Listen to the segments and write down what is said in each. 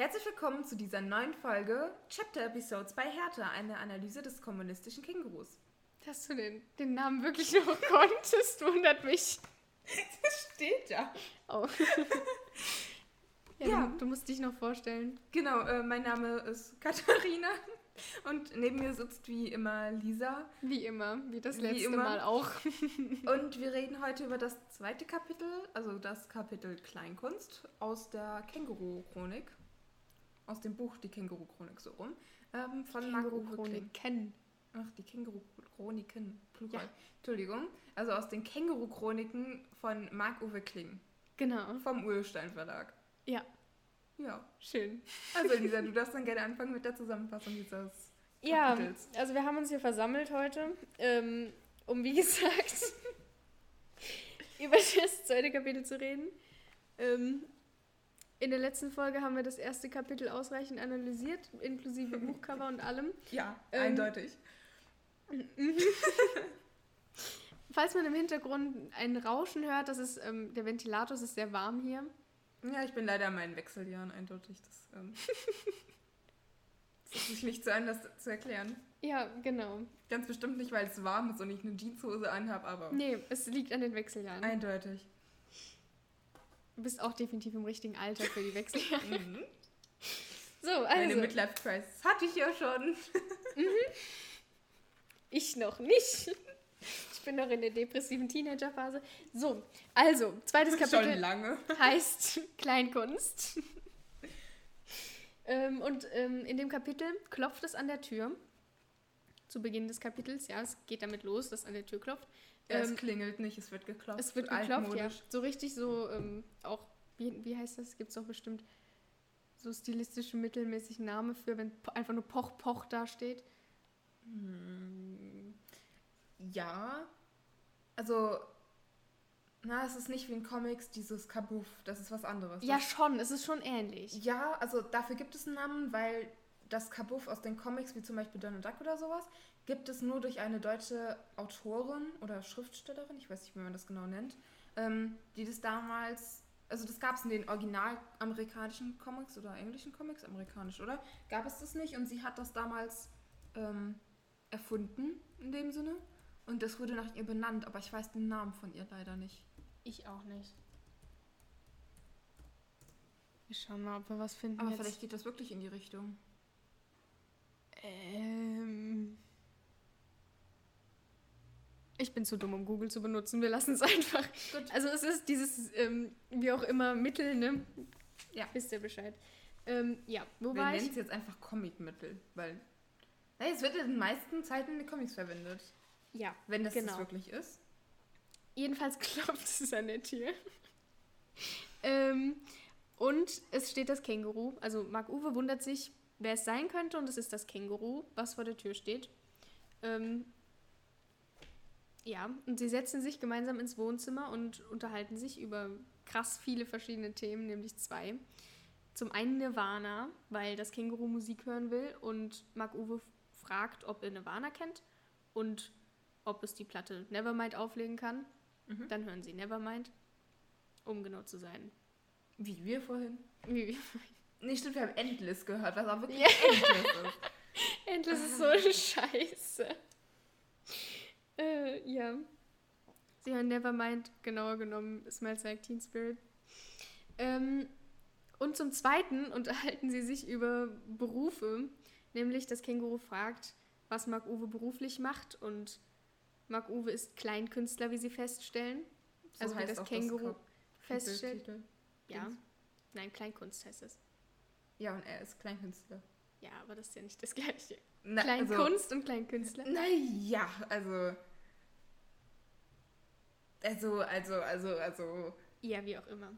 Herzlich willkommen zu dieser neuen Folge Chapter Episodes bei Hertha, eine Analyse des kommunistischen Kängurus. Dass du den, den Namen wirklich noch konntest, wundert mich. Das steht ja. Oh. ja, Ja. Du, du musst dich noch vorstellen. Genau, äh, mein Name ist Katharina und neben mir sitzt wie immer Lisa. Wie immer, wie das Wie letzte immer. Mal auch. Und wir reden heute über das zweite Kapitel, also das Kapitel Kleinkunst aus der Känguru-Chronik. Aus dem Buch Die Känguru-Chronik so rum. Ähm, von Marco Kling. kennen. Ach, die Känguru-Chroniken, Plural. Ja. Entschuldigung. Also aus den Känguru-Chroniken von Marc-Uwe Kling. Genau. Vom Urstein Verlag. Ja, Ja. schön. Also Lisa, du darfst dann gerne anfangen mit der Zusammenfassung dieses Ja, Kapitels. also wir haben uns hier versammelt heute, ähm, um wie gesagt über das zweite Kapitel zu reden. Ähm, in der letzten Folge haben wir das erste Kapitel ausreichend analysiert, inklusive Buchcover und allem. Ja, Ähm, eindeutig. Falls man im Hintergrund ein Rauschen hört, das ist ähm, der Ventilator, es ist sehr warm hier. Ja, ich bin leider in meinen Wechseljahren eindeutig. Das, ähm, das ist sich nicht so anders zu erklären. Ja, genau. Ganz bestimmt nicht, weil es warm ist und ich eine Jeanshose anhabe, aber Nee, es liegt an den Wechseljahren. eindeutig. Du bist auch definitiv im richtigen Alter für die Wechseljahre. Mhm. So, Meine also, Midlife-Crisis hatte ich ja schon. ich noch nicht. Ich bin noch in der depressiven Teenagerphase. So, also, zweites Schon Kapitel lange. heißt Kleinkunst. ähm, und ähm, in dem Kapitel klopft es an der Tür. Zu Beginn des Kapitels, ja, es geht damit los, dass an der Tür klopft. Ja, es Ähm, klingelt nicht, es wird geklopft. Es wird geklopft, ja. So richtig so, ähm, auch, wie, wie heißt das? Gibt es auch bestimmt so stilistische, mittelmäßig Name für, wenn einfach nur Poch, Poch da steht. Hm, Ja. Also, na, es ist nicht wie in Comics dieses Kabuff, das ist was anderes. Ja, schon, es ist schon ähnlich. Ja, also dafür gibt es einen Namen, weil das Kabuff aus den Comics, wie zum Beispiel Donald Duck oder sowas, gibt es nur durch eine deutsche Autorin oder Schriftstellerin, ich weiß nicht, wie man das genau nennt, ähm, die das damals, also das gab es in den original amerikanischen Comics oder englischen Comics, amerikanisch, oder? Gab es das nicht und sie hat das damals ähm, erfunden in dem Sinne und das wurde nach ihr benannt, aber ich weiß den Namen von ihr leider nicht. Ich auch nicht. Wir schauen mal, ob wir was finden. Aber jetzt. vielleicht geht das wirklich in die Richtung. Ähm. Ich bin zu dumm, um Google zu benutzen. Wir lassen es einfach. Gut. Also es ist dieses, ähm, wie auch immer, Mittel, ne? Ja. Wisst ihr Bescheid. Ähm, ja, wo Wir nennen es jetzt einfach Comicmittel, weil hey, es wird in den meisten Zeiten in den Comics verwendet. Ja, Wenn das Genau. das wirklich ist. jedenfalls klopft es an der Tür. ähm, und es steht das Känguru. Also Marc-Uwe wundert sich, wer es sein könnte. Und es ist das Känguru, was vor der Tür steht. Ähm, ja, und sie setzen sich gemeinsam ins Wohnzimmer und unterhalten sich über krass viele verschiedene Themen, nämlich zwei. Zum einen Nirvana, weil das Känguru Musik hören will und Marc-Uwe fragt, ob er Nirvana kennt und ob es die Platte Nevermind auflegen kann. Mhm. Dann hören sie Nevermind, um genau zu sein. Wie wir vorhin. Wie- Nee, stimmt, wir haben Endless gehört, was auch wirklich Ja. Endless ist. Endlich ist so eine Scheiße. Äh, ja. Sie hören Nevermind, genauer genommen Smells Like Teen Spirit. Ähm, und zum Zweiten unterhalten sie sich über Berufe, nämlich das Känguru fragt, was Marc-Uwe beruflich macht und Marc-Uwe ist Kleinkünstler, wie sie feststellen. So Also wie heißt das auch Känguru Kap- feststellt. Ja. Nein, Kleinkunst heißt es. Ja, und er ist Kleinkünstler. Ja, aber das ist ja nicht das Gleiche. Na, Kleinkunst und Kleinkünstler. Also, naja, also. Also, also, also, also. Ja, wie auch immer.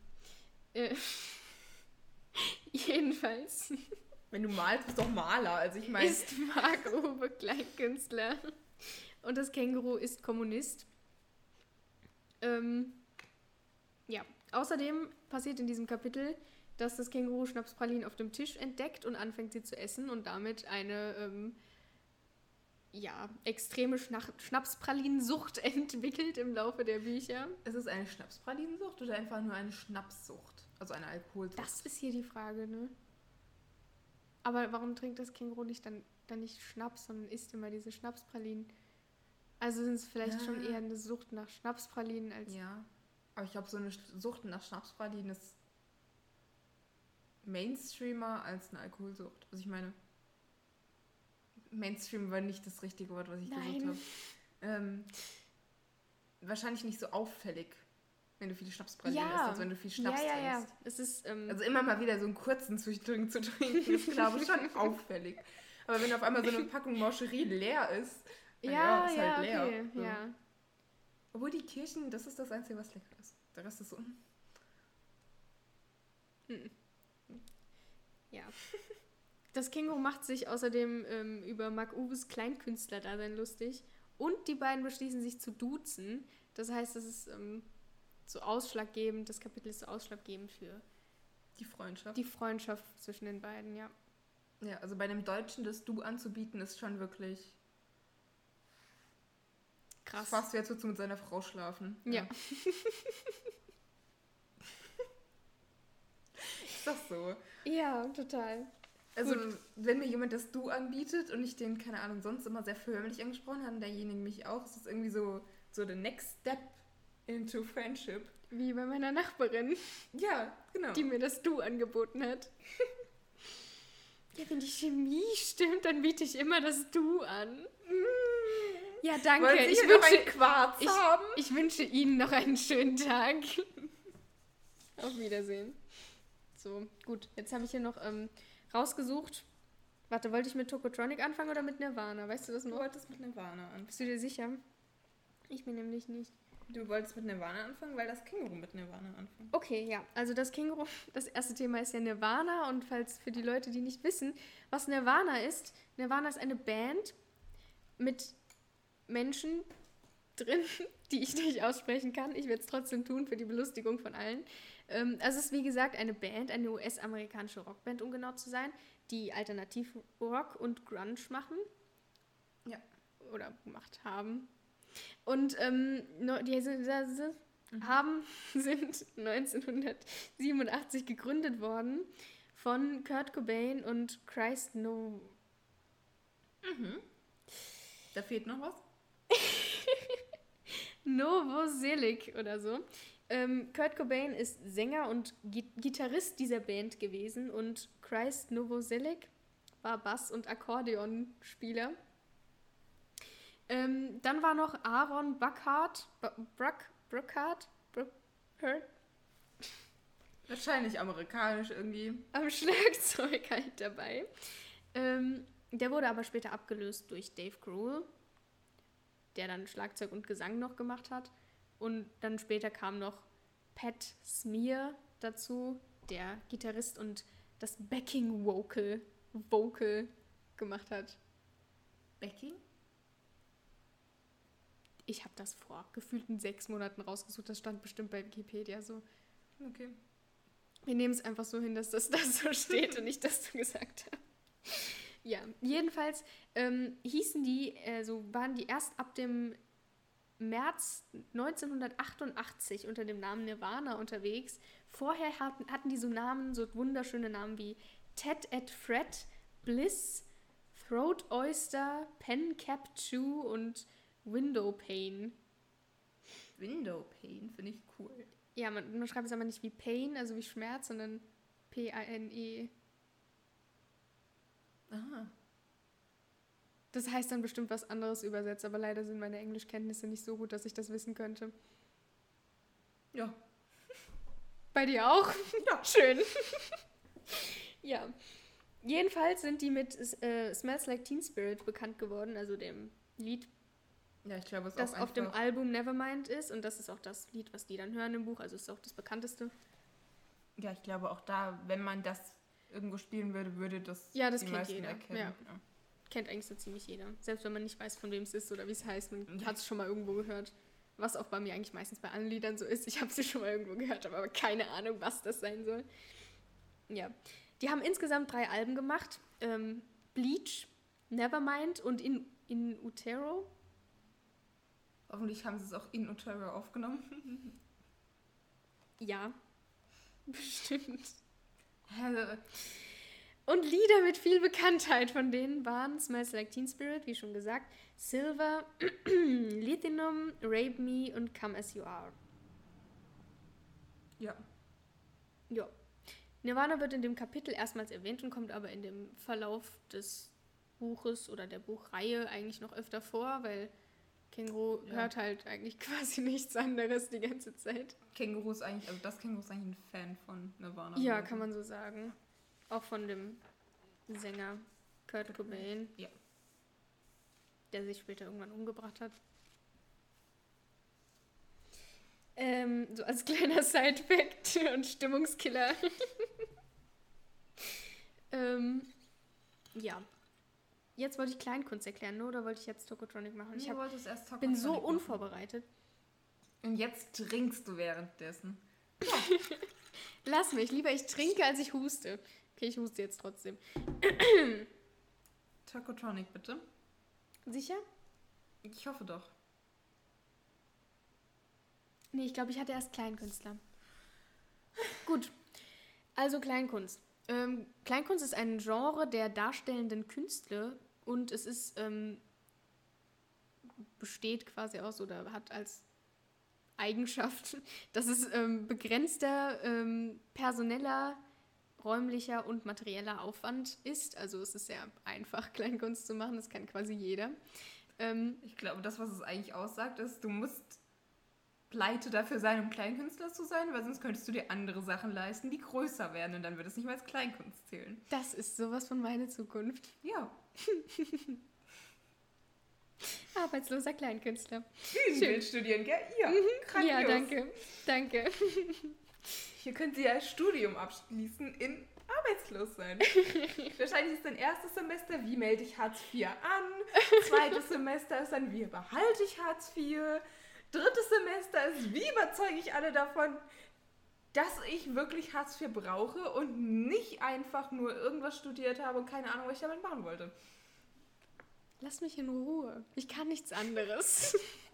Äh, jedenfalls Wenn du malst, bist du doch Maler. Also ich meine. ist Marc-Uwe Kleinkünstler und das Känguru ist Kommunist. Ähm, ja, außerdem passiert in diesem Kapitel, dass das Känguru Schnapspralinen auf dem Tisch entdeckt und anfängt sie zu essen und damit eine ähm, ja, extreme Schnach Schnapspralinensucht entwickelt im Laufe der Bücher. Ist es eine Schnapspralinensucht oder einfach nur eine Schnapssucht? Also eine Alkoholsucht? Das ist hier die Frage, ne? Aber warum trinkt das Känguru nicht dann, dann nicht Schnaps, sondern isst immer diese Schnapspralinen? Also sind es vielleicht Ja. schon eher eine Sucht nach Schnapspralinen als. Ja. Aber ich glaube, so eine Sucht nach Schnapspralinen ist Mainstreamer als eine Alkoholsucht. Was ich meine. Mainstream war nicht das richtige Wort, was ich gesucht Nein. habe. Ähm, wahrscheinlich nicht so auffällig, wenn du viele Schnapspralinen Ja. isst, als wenn du viel Schnaps ja, ja, ja. trinkst. Es ist. Ähm, Also immer mal wieder so einen kurzen zwischendrin zu trinken, ist glaube ich schon auffällig. Aber wenn auf einmal so eine Packung Morcherie leer ist, dann ja, ist ja, halt leer. okay. So. Ja. Obwohl die Kirchen, das ist das Einzige, was lecker ist. Der Rest ist so. mm. Ja. Das Känguru macht sich außerdem ähm, über Mark Uwes Kleinkünstler-Dasein lustig. Und die beiden beschließen sich zu duzen. Das heißt, das ist ähm, so ausschlaggebend, das Kapitel ist so ausschlaggebend für Die Freundschaft. die Freundschaft zwischen den beiden, ja. ja, also bei einem Deutschen das Du anzubieten, ist schon wirklich Krass. fast, wie als würdest du mit seiner Frau schlafen. Ja. ist das so? Ja, total. Also, Gut. wenn mir jemand das Du anbietet und ich den, keine Ahnung, sonst immer sehr förmlich angesprochen habe, und derjenige mich auch, ist das irgendwie so, so the next step into friendship. Wie bei meiner Nachbarin, Ja, genau. die mir das Du angeboten hat. Ja, wenn die Chemie stimmt, dann biete ich immer das Du an. Ja, danke. Ich wünsche, ich- ich wünsche Ihnen noch einen schönen Tag. Auf Wiedersehen. So, gut. Jetzt habe ich hier noch ähm, rausgesucht. Warte, wollte ich mit Tokotronic anfangen oder mit Nirvana? Weißt du das Du noch? wolltest mit Nirvana anfangen. Bist du dir sicher? Ich bin nämlich nicht. Du wolltest mit Nirvana anfangen, weil das Känguru mit Nirvana anfängt. Okay, ja. Also das Känguru, das erste Thema ist ja Nirvana und falls für die Leute, die nicht wissen, was Nirvana ist, Nirvana ist eine Band mit Menschen drin, die ich nicht aussprechen kann. Ich werde es trotzdem tun für die Belustigung von allen. Ähm, also es ist wie gesagt eine Band, eine US-amerikanische Rockband, um genau zu sein, die Alternativ-Rock und Grunge machen. Ja. Oder gemacht haben. Und ähm, die sind, haben, sind 1987 gegründet worden von Kurt Cobain und Christ No. Da fehlt noch was? Novoselic oder so. Ähm, Kurt Cobain ist Sänger und Gi Gitarrist dieser Band gewesen und Christ Novoselic war Bass- und Akkordeonspieler. Ähm, dann war noch Aaron Buckhart, Bu- Bruck, Bruckhart, Bruckhart Wahrscheinlich amerikanisch irgendwie. am Schlagzeug halt dabei. Ähm, der wurde aber später abgelöst durch Dave Grohl, der dann Schlagzeug und Gesang noch gemacht hat. Und dann später kam noch Pat Smear dazu, der Gitarrist und das Backing Vocal, Vocal gemacht hat. Becky? Ich habe das vor gefühlten sechs Monaten rausgesucht. Das stand bestimmt bei Wikipedia so. Okay. Wir nehmen es einfach so hin, dass das da so steht und nicht, dass du gesagt hast. Ja, jedenfalls ähm, hießen die, also waren die erst ab dem März 1988 unter dem Namen Nirvana unterwegs. Vorher hatten, hatten die so Namen, so wunderschöne Namen wie Ted at Fred, Bliss, Throat Oyster, Pen Cap Chew und Window Pane. Window Pane finde ich cool. Ja, man, man schreibt es aber nicht wie Pain, also wie Schmerz, sondern P-A-N-E. Aha. Das heißt dann bestimmt was anderes übersetzt, aber leider sind meine Englischkenntnisse nicht so gut, dass ich das wissen könnte. Ja. Bei dir auch? Ja. Schön. ja. Jedenfalls sind die mit äh, Smells Like Teen Spirit bekannt geworden, also dem Lied, Ja, ich glaube, das auf dem Album Nevermind ist. Und das ist auch das Lied, was die dann hören im Buch, also ist auch das bekannteste. Ja, ich glaube auch da, wenn man das irgendwo spielen würde, würde das Ja, das die meisten jeder, erkennen. ja. Kennt eigentlich so ziemlich jeder. Selbst wenn man nicht weiß, von wem es ist oder wie es heißt, man hat es schon mal irgendwo gehört. Was auch bei mir eigentlich meistens bei allen Liedern so ist. Ich habe sie schon mal irgendwo gehört, aber keine Ahnung, was das sein soll. Ja. Die haben insgesamt drei Alben gemacht. Ähm, Bleach, Nevermind und In, In Utero. Hoffentlich haben sie es auch in Utero aufgenommen. Ja. Bestimmt. Hä? Und Lieder mit viel Bekanntheit von denen waren Smells Like Teen Spirit, wie schon gesagt, Silver, Lithium, Rape Me und Come As You Are. Ja. Ja. Nirvana wird in dem Kapitel erstmals erwähnt und kommt aber in dem Verlauf des Buches oder der Buchreihe eigentlich noch öfter vor, weil Känguru Ja. hört halt eigentlich quasi nichts anderes die ganze Zeit. Känguru ist eigentlich, also das Känguru ist eigentlich ein Fan von Nirvana. Ja, kann man so sagen. Auch von dem Sänger Kurt Cobain. Ja. Der sich später irgendwann umgebracht hat. Ähm, so als kleiner Side-Fact und Stimmungskiller. ähm, ja. Jetzt wollte ich Kleinkunst erklären, ne? oder wollte ich jetzt Tokotronic machen? Ich Ich hab, wollte es erst bin so Tokotronic machen. unvorbereitet. Und jetzt trinkst du währenddessen. Lass mich, lieber ich trinke, als ich huste. Okay, ich huste jetzt trotzdem. Tokotronic, bitte. Sicher? Ich hoffe doch. Nee, ich glaube, ich hatte erst Kleinkünstler. Gut, also Kleinkunst. Ähm, Kleinkunst ist ein Genre der darstellenden Künstler und es ist ähm, besteht quasi aus oder hat als Eigenschaft, dass es ähm, begrenzter ähm, personeller, räumlicher und materieller Aufwand ist. Also es ist sehr einfach, Kleinkunst zu machen, das kann quasi jeder. Ähm, Ich glaube, das, was es eigentlich aussagt, ist, du musst pleite dafür sein, um Kleinkünstler zu sein, weil sonst könntest du dir andere Sachen leisten, die größer werden und dann würde es nicht mehr als Kleinkunst zählen. das ist sowas von meiner Zukunft. Ja. Arbeitsloser Kleinkünstler. Bühnenbild studieren, gell? Ja. Grandios. Ja, danke. Danke. Hier könnt ihr ein Studium abschließen in arbeitslos sein. Wahrscheinlich ist dein erstes Semester, wie melde ich Hartz IV an? Zweites Semester ist dann, wie behalte ich Hartz IV? Drittes Semester ist, wie überzeuge ich alle davon, dass ich wirklich Hartz IV brauche und nicht einfach nur irgendwas studiert habe und keine Ahnung, was ich damit machen wollte. Lass mich in Ruhe. Ich kann nichts anderes.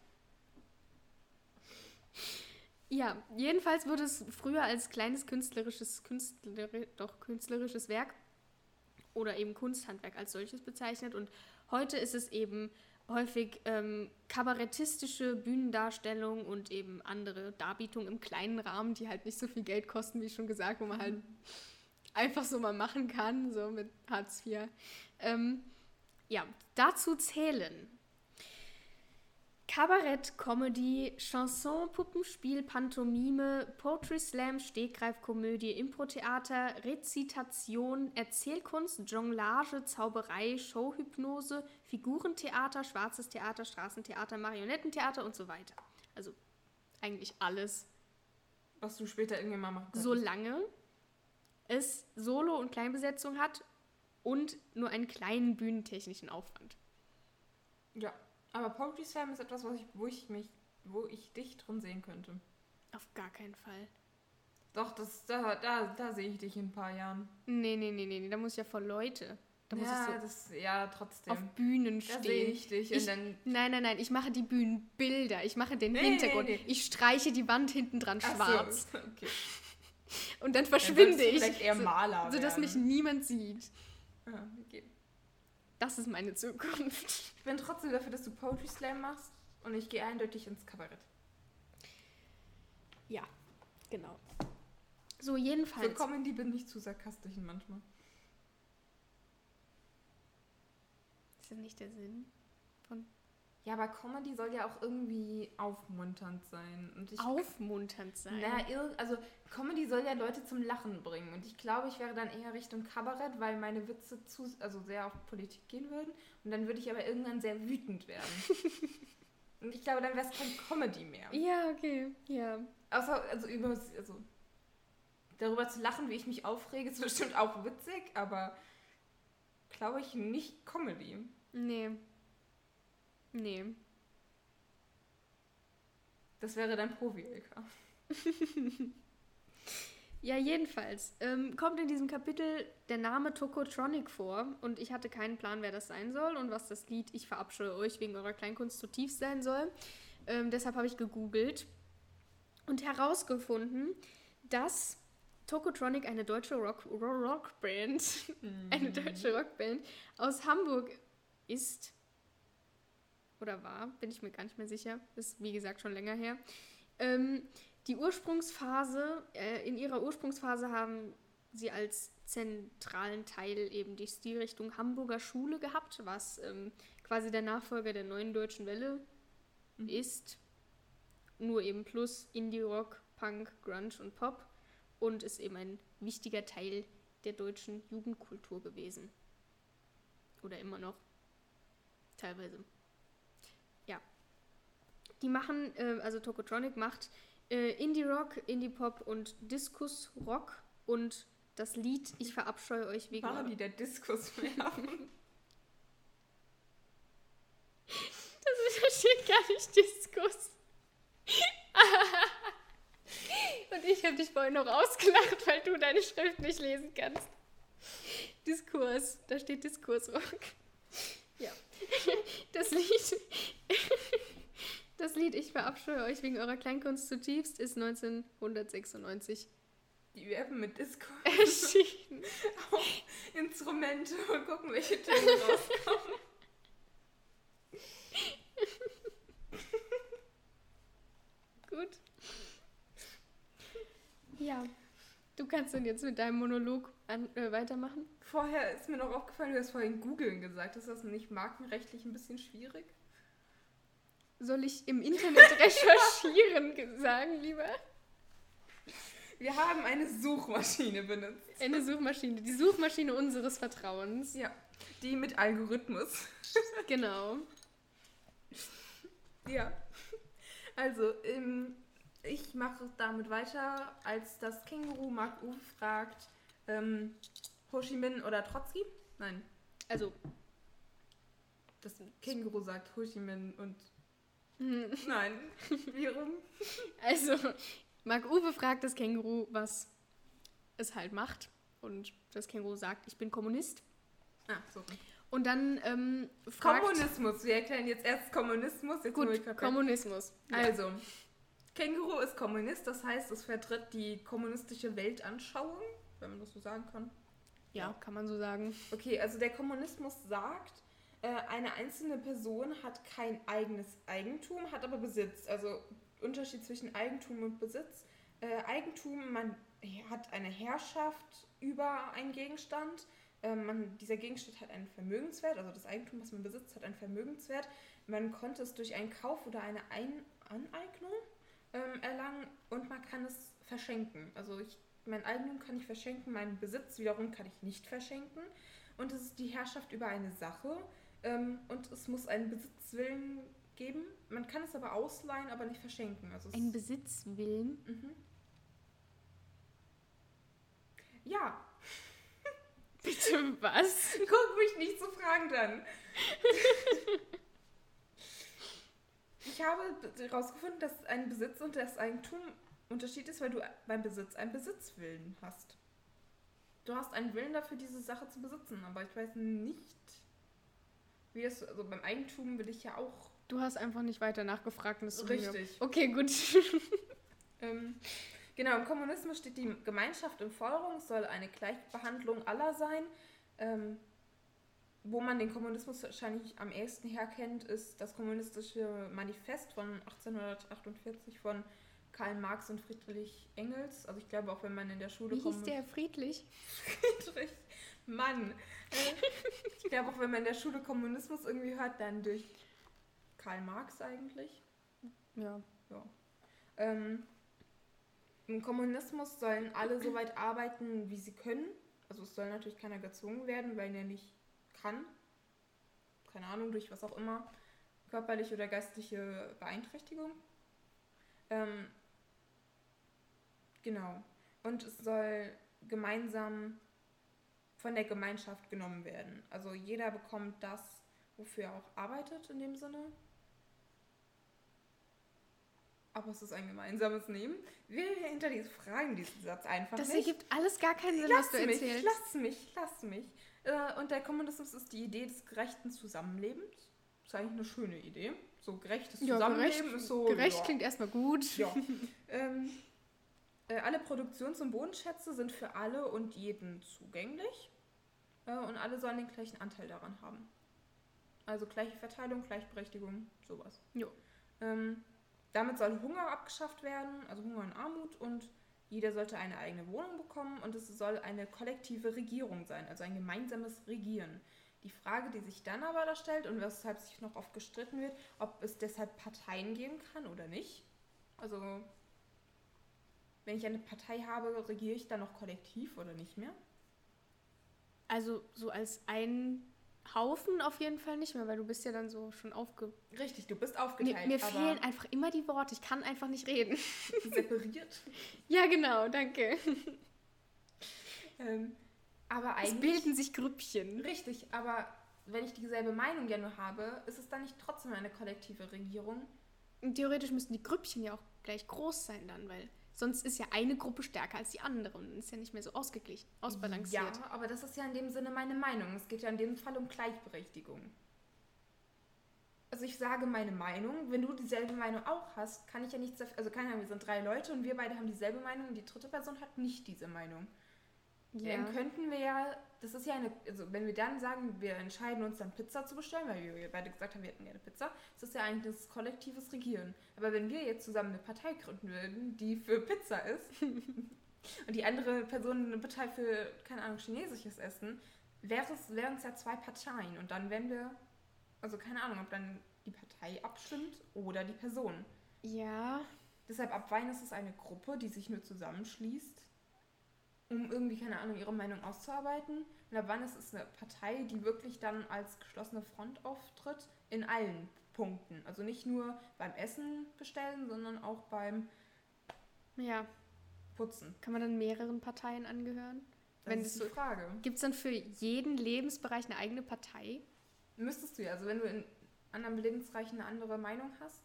ja, jedenfalls wurde es früher als kleines künstlerisches, Künstleri doch künstlerisches Werk oder eben Kunsthandwerk als solches bezeichnet und heute ist es eben häufig ähm, kabarettistische Bühnendarstellung und eben andere Darbietungen im kleinen Rahmen, die halt nicht so viel Geld kosten, wie schon gesagt, wo man halt einfach so mal machen kann, so mit Hartz IV. Ähm, ja, dazu zählen Kabarett, Comedy, Chanson, Puppenspiel, Pantomime, Poetry Slam, Stegreifkomödie, Improtheater, Rezitation, Erzählkunst, Jonglage, Zauberei, Showhypnose, Figurentheater, schwarzes Theater, Straßentheater, Marionettentheater und so weiter. Also eigentlich alles, Was du später irgendwann mal machen könntest. solange es Solo- und Kleinbesetzung hat und nur einen kleinen bühnentechnischen Aufwand. Ja, aber Poetry Slam ist etwas, was ich, wo ich mich, wo ich dich drin sehen könnte. Auf gar keinen Fall. Doch, das, da, da, da sehe ich dich in ein paar Jahren. Nee, nee, nee, nee, da muss ich ja vor Leute. Da muss ja, ich so das, ja, trotzdem. auf Bühnen da sehe stehen. ich dich Ich- dann. Nein, nein, nein, ich mache die Bühnenbilder. Ich mache den Nee, Hintergrund. nee, nee. Ich streiche die Wand hinten dran Ach so, schwarz. okay. Und dann Dann verschwinde du ich. Vielleicht eher so, Maler sodass mich niemand sieht. Ah, okay. Das ist meine Zukunft. Ich bin trotzdem dafür, dass du Poetry Slam machst und ich gehe eindeutig ins Kabarett. Ja, genau. So, Für jedenfalls. Comedy bin ich zu sarkastisch manchmal. ist das nicht der Sinn? Von Ja, aber Comedy soll ja auch irgendwie aufmunternd sein. Und ich aufmunternd sein. Na, irg- also Comedy soll ja Leute zum Lachen bringen. Und ich glaube, ich wäre dann eher Richtung Kabarett, weil meine Witze zu, also sehr auf Politik gehen würden. Und dann würde ich aber irgendwann sehr wütend werden. Und ich glaube, dann wäre es kein Comedy mehr. Ja, okay, ja. Außer, also, über, also darüber zu lachen, wie ich mich aufrege, ist bestimmt auch witzig, aber glaube ich nicht Comedy. Nee. Nee. Das wäre dann Provi-LK. Ja, jedenfalls ähm, kommt in diesem Kapitel der Name Tokotronic vor und ich hatte keinen Plan, wer das sein soll und was das Lied Ich verabscheue euch wegen eurer Kleinkunst zutiefst sein soll. Ähm, deshalb habe ich gegoogelt und herausgefunden, dass Tokotronic, eine deutsche Rock, Rockband, Mhm. eine deutsche Rockband aus Hamburg ist oder war, bin ich mir gar nicht mehr sicher, ist wie gesagt schon länger her. Ähm, die Ursprungsphase, äh, in ihrer Ursprungsphase haben sie als zentralen Teil eben die Stilrichtung Hamburger Schule gehabt, was ähm, quasi der Nachfolger der neuen deutschen Welle ist. Nur eben plus Indie-Rock, Punk, Grunge und Pop und ist eben ein wichtiger Teil der deutschen Jugendkultur gewesen. Oder immer noch. Teilweise. Die machen, äh, also Tokotronic macht äh, Indie-Rock, Indie-Pop und Diskus-Rock und das Lied Ich verabscheue euch wegen War eurer- die der Diskus werfen? Das da steht gar nicht Diskus. Und ich habe dich vorhin noch ausgelacht, weil du deine Schrift nicht lesen kannst. Diskurs, da steht Diskursrock. Ja. Das Lied, das Lied Ich verabscheue euch wegen eurer Kleinkunst zutiefst ist 1996 Die werfen mit Diskus erschienen. auf Instrumente und gucken, welche Töne rauskommen. Gut. Ja, du kannst dann jetzt mit deinem Monolog an, äh, weitermachen. Vorher ist mir noch aufgefallen, du hast vorhin googeln gesagt. Ist das nicht markenrechtlich ein bisschen schwierig? Soll ich im Internet recherchieren ge- sagen, lieber? Wir haben eine Suchmaschine benutzt. Eine Suchmaschine, die Suchmaschine unseres Vertrauens. Ja, die mit Algorithmus. Genau. Ja. Also, ähm, ich mache damit weiter, als das Känguru Mark Uwe fragt, ähm, Ho Chi Minh oder Trotzki? Nein, Also, das Känguru sagt Ho Chi Minh und hm, nein, wie rum? also, Marc Uwe fragt das Känguru, was es halt macht. Und das Känguru sagt, ich bin Kommunist. Ah, so. Und dann ähm, fragt... Kommunismus. Wir erklären jetzt erst Kommunismus. Jetzt Gut, Kommunismus. Ja. Also, Känguru ist Kommunist, das heißt, es vertritt die kommunistische Weltanschauung, wenn man das so sagen kann. ja, kann man so sagen. Okay, also der Kommunismus sagt, eine einzelne Person hat kein eigenes Eigentum, hat aber Besitz. Also Unterschied zwischen Eigentum und Besitz. Äh, Eigentum, man hat eine Herrschaft über einen Gegenstand. Ähm, man, dieser Gegenstand hat einen Vermögenswert, also das Eigentum, was man besitzt, hat einen Vermögenswert. Man konnte es durch einen Kauf oder eine Ein Aneignung ähm, erlangen und man kann es verschenken. Also ich, mein Eigentum kann ich verschenken, meinen Besitz wiederum kann ich nicht verschenken. Und es ist die Herrschaft über eine Sache ähm, und es muss einen Besitzwillen geben. Man kann es aber ausleihen, aber nicht verschenken. Also Ein Besitzwillen. mhm. Ja, Bitte was? guck mich nicht so fragend an. ich habe herausgefunden, dass ein Besitz und das Eigentum Unterschied ist, weil du beim Besitz einen Besitzwillen hast. Du hast einen Willen dafür, diese Sache zu besitzen, aber ich weiß nicht, wie das, also beim Eigentum will ich ja auch Du hast einfach nicht weiter nachgefragt. und das Richtig. Okay, gut. Ähm, genau, im Kommunismus steht die Gemeinschaft im Forderung, es soll eine Gleichbehandlung aller sein. Ähm, wo man den Kommunismus wahrscheinlich am ehesten herkennt, ist das kommunistische Manifest von 1848 von Karl Marx und Friedrich Engels. Also ich glaube auch, wenn man in der Schule Wie hieß der friedlich? Friedrich, Mann. Ich glaube auch, wenn man in der Schule Kommunismus irgendwie hört, dann durch Karl Marx eigentlich. Ja. Ähm, Im Kommunismus sollen alle so weit arbeiten, wie sie können. Also es soll natürlich keiner gezwungen werden, weil er nicht kann. Keine Ahnung, durch was auch immer. Körperliche oder geistliche Beeinträchtigung. Ähm, genau. Und es soll gemeinsam von der Gemeinschaft genommen werden. Also jeder bekommt das, wofür er auch arbeitet in dem Sinne. Aber es ist ein gemeinsames Nehmen. Wir hinter diese Fragen diesen Satz einfach Das nicht. ergibt alles gar keinen Sinn, lass was du mich, erzählst. lass mich, lass mich. Äh, Und der Kommunismus ist die Idee des gerechten Zusammenlebens. ist eigentlich eine schöne Idee. So gerechtes ja, Zusammenleben gerecht, ist so. gerecht ja. klingt erstmal gut. Ja. ähm, Äh, alle Produktions- und Bodenschätze sind für alle und jeden zugänglich. Äh, und alle sollen den gleichen Anteil daran haben. Also gleiche Verteilung, Gleichberechtigung, sowas. Jo. Ähm, damit soll Hunger abgeschafft werden, also Hunger und Armut und jeder sollte eine eigene Wohnung bekommen und es soll eine kollektive Regierung sein, also ein gemeinsames Regieren. Die Frage, die sich dann aber da stellt und weshalb sich noch oft gestritten wird, ob es deshalb Parteien geben kann oder nicht. Also, wenn ich eine Partei habe, regiere ich dann noch kollektiv oder nicht mehr? Also so als ein Haufen auf jeden Fall nicht mehr, weil du bist ja dann so schon aufge... Richtig, du bist Mir, aufgeteilt. mir aber fehlen einfach immer die Worte. Ich kann einfach nicht reden. separiert. ja, genau, danke. Ähm, aber Es eigentlich. bilden sich Grüppchen. Richtig, aber wenn ich dieselbe Meinung ja nur habe, ist es dann nicht trotzdem eine kollektive Regierung? Und theoretisch müssten die Grüppchen ja auch gleich groß sein dann, weil sonst ist ja eine Gruppe stärker als die andere und ist ja nicht mehr so ausgeglichen, ausbalanciert. Ja, aber das ist ja in dem Sinne meine Meinung. Es geht ja in dem Fall um Gleichberechtigung. Also ich sage meine Meinung. Wenn du dieselbe Meinung auch hast, kann ich ja nichts dafür. Also keine Ahnung, wir sind drei Leute und wir beide haben dieselbe Meinung und die dritte Person hat nicht diese Meinung. Ja. Dann könnten wir ja, das ist ja eine, also wenn wir dann sagen, wir entscheiden uns dann Pizza zu bestellen, weil wir beide gesagt haben, wir hätten gerne Pizza, das ist ja eigentlich das kollektives Regieren. Aber wenn wir jetzt zusammen eine Partei gründen würden, die für Pizza ist und die andere Person eine Partei für, keine Ahnung, chinesisches Essen, wäre es, wären es ja zwei Parteien und dann wären wir, also keine Ahnung, ob dann die Partei abstimmt oder die Person. ja, Deshalb ab wann ist es eine Gruppe, die sich nur zusammenschließt, um irgendwie, keine Ahnung, ihre Meinung auszuarbeiten. Und ab wann ist es eine Partei, die wirklich dann als geschlossene Front auftritt in allen Punkten. Also nicht nur beim Essen bestellen, sondern auch beim ja. Putzen. Kann man dann mehreren Parteien angehören? Das Wenn ist die so- Frage. Gibt es dann für jeden Lebensbereich eine eigene Partei? Müsstest du ja. Also wenn du in anderen Lebensbereichen eine andere Meinung hast.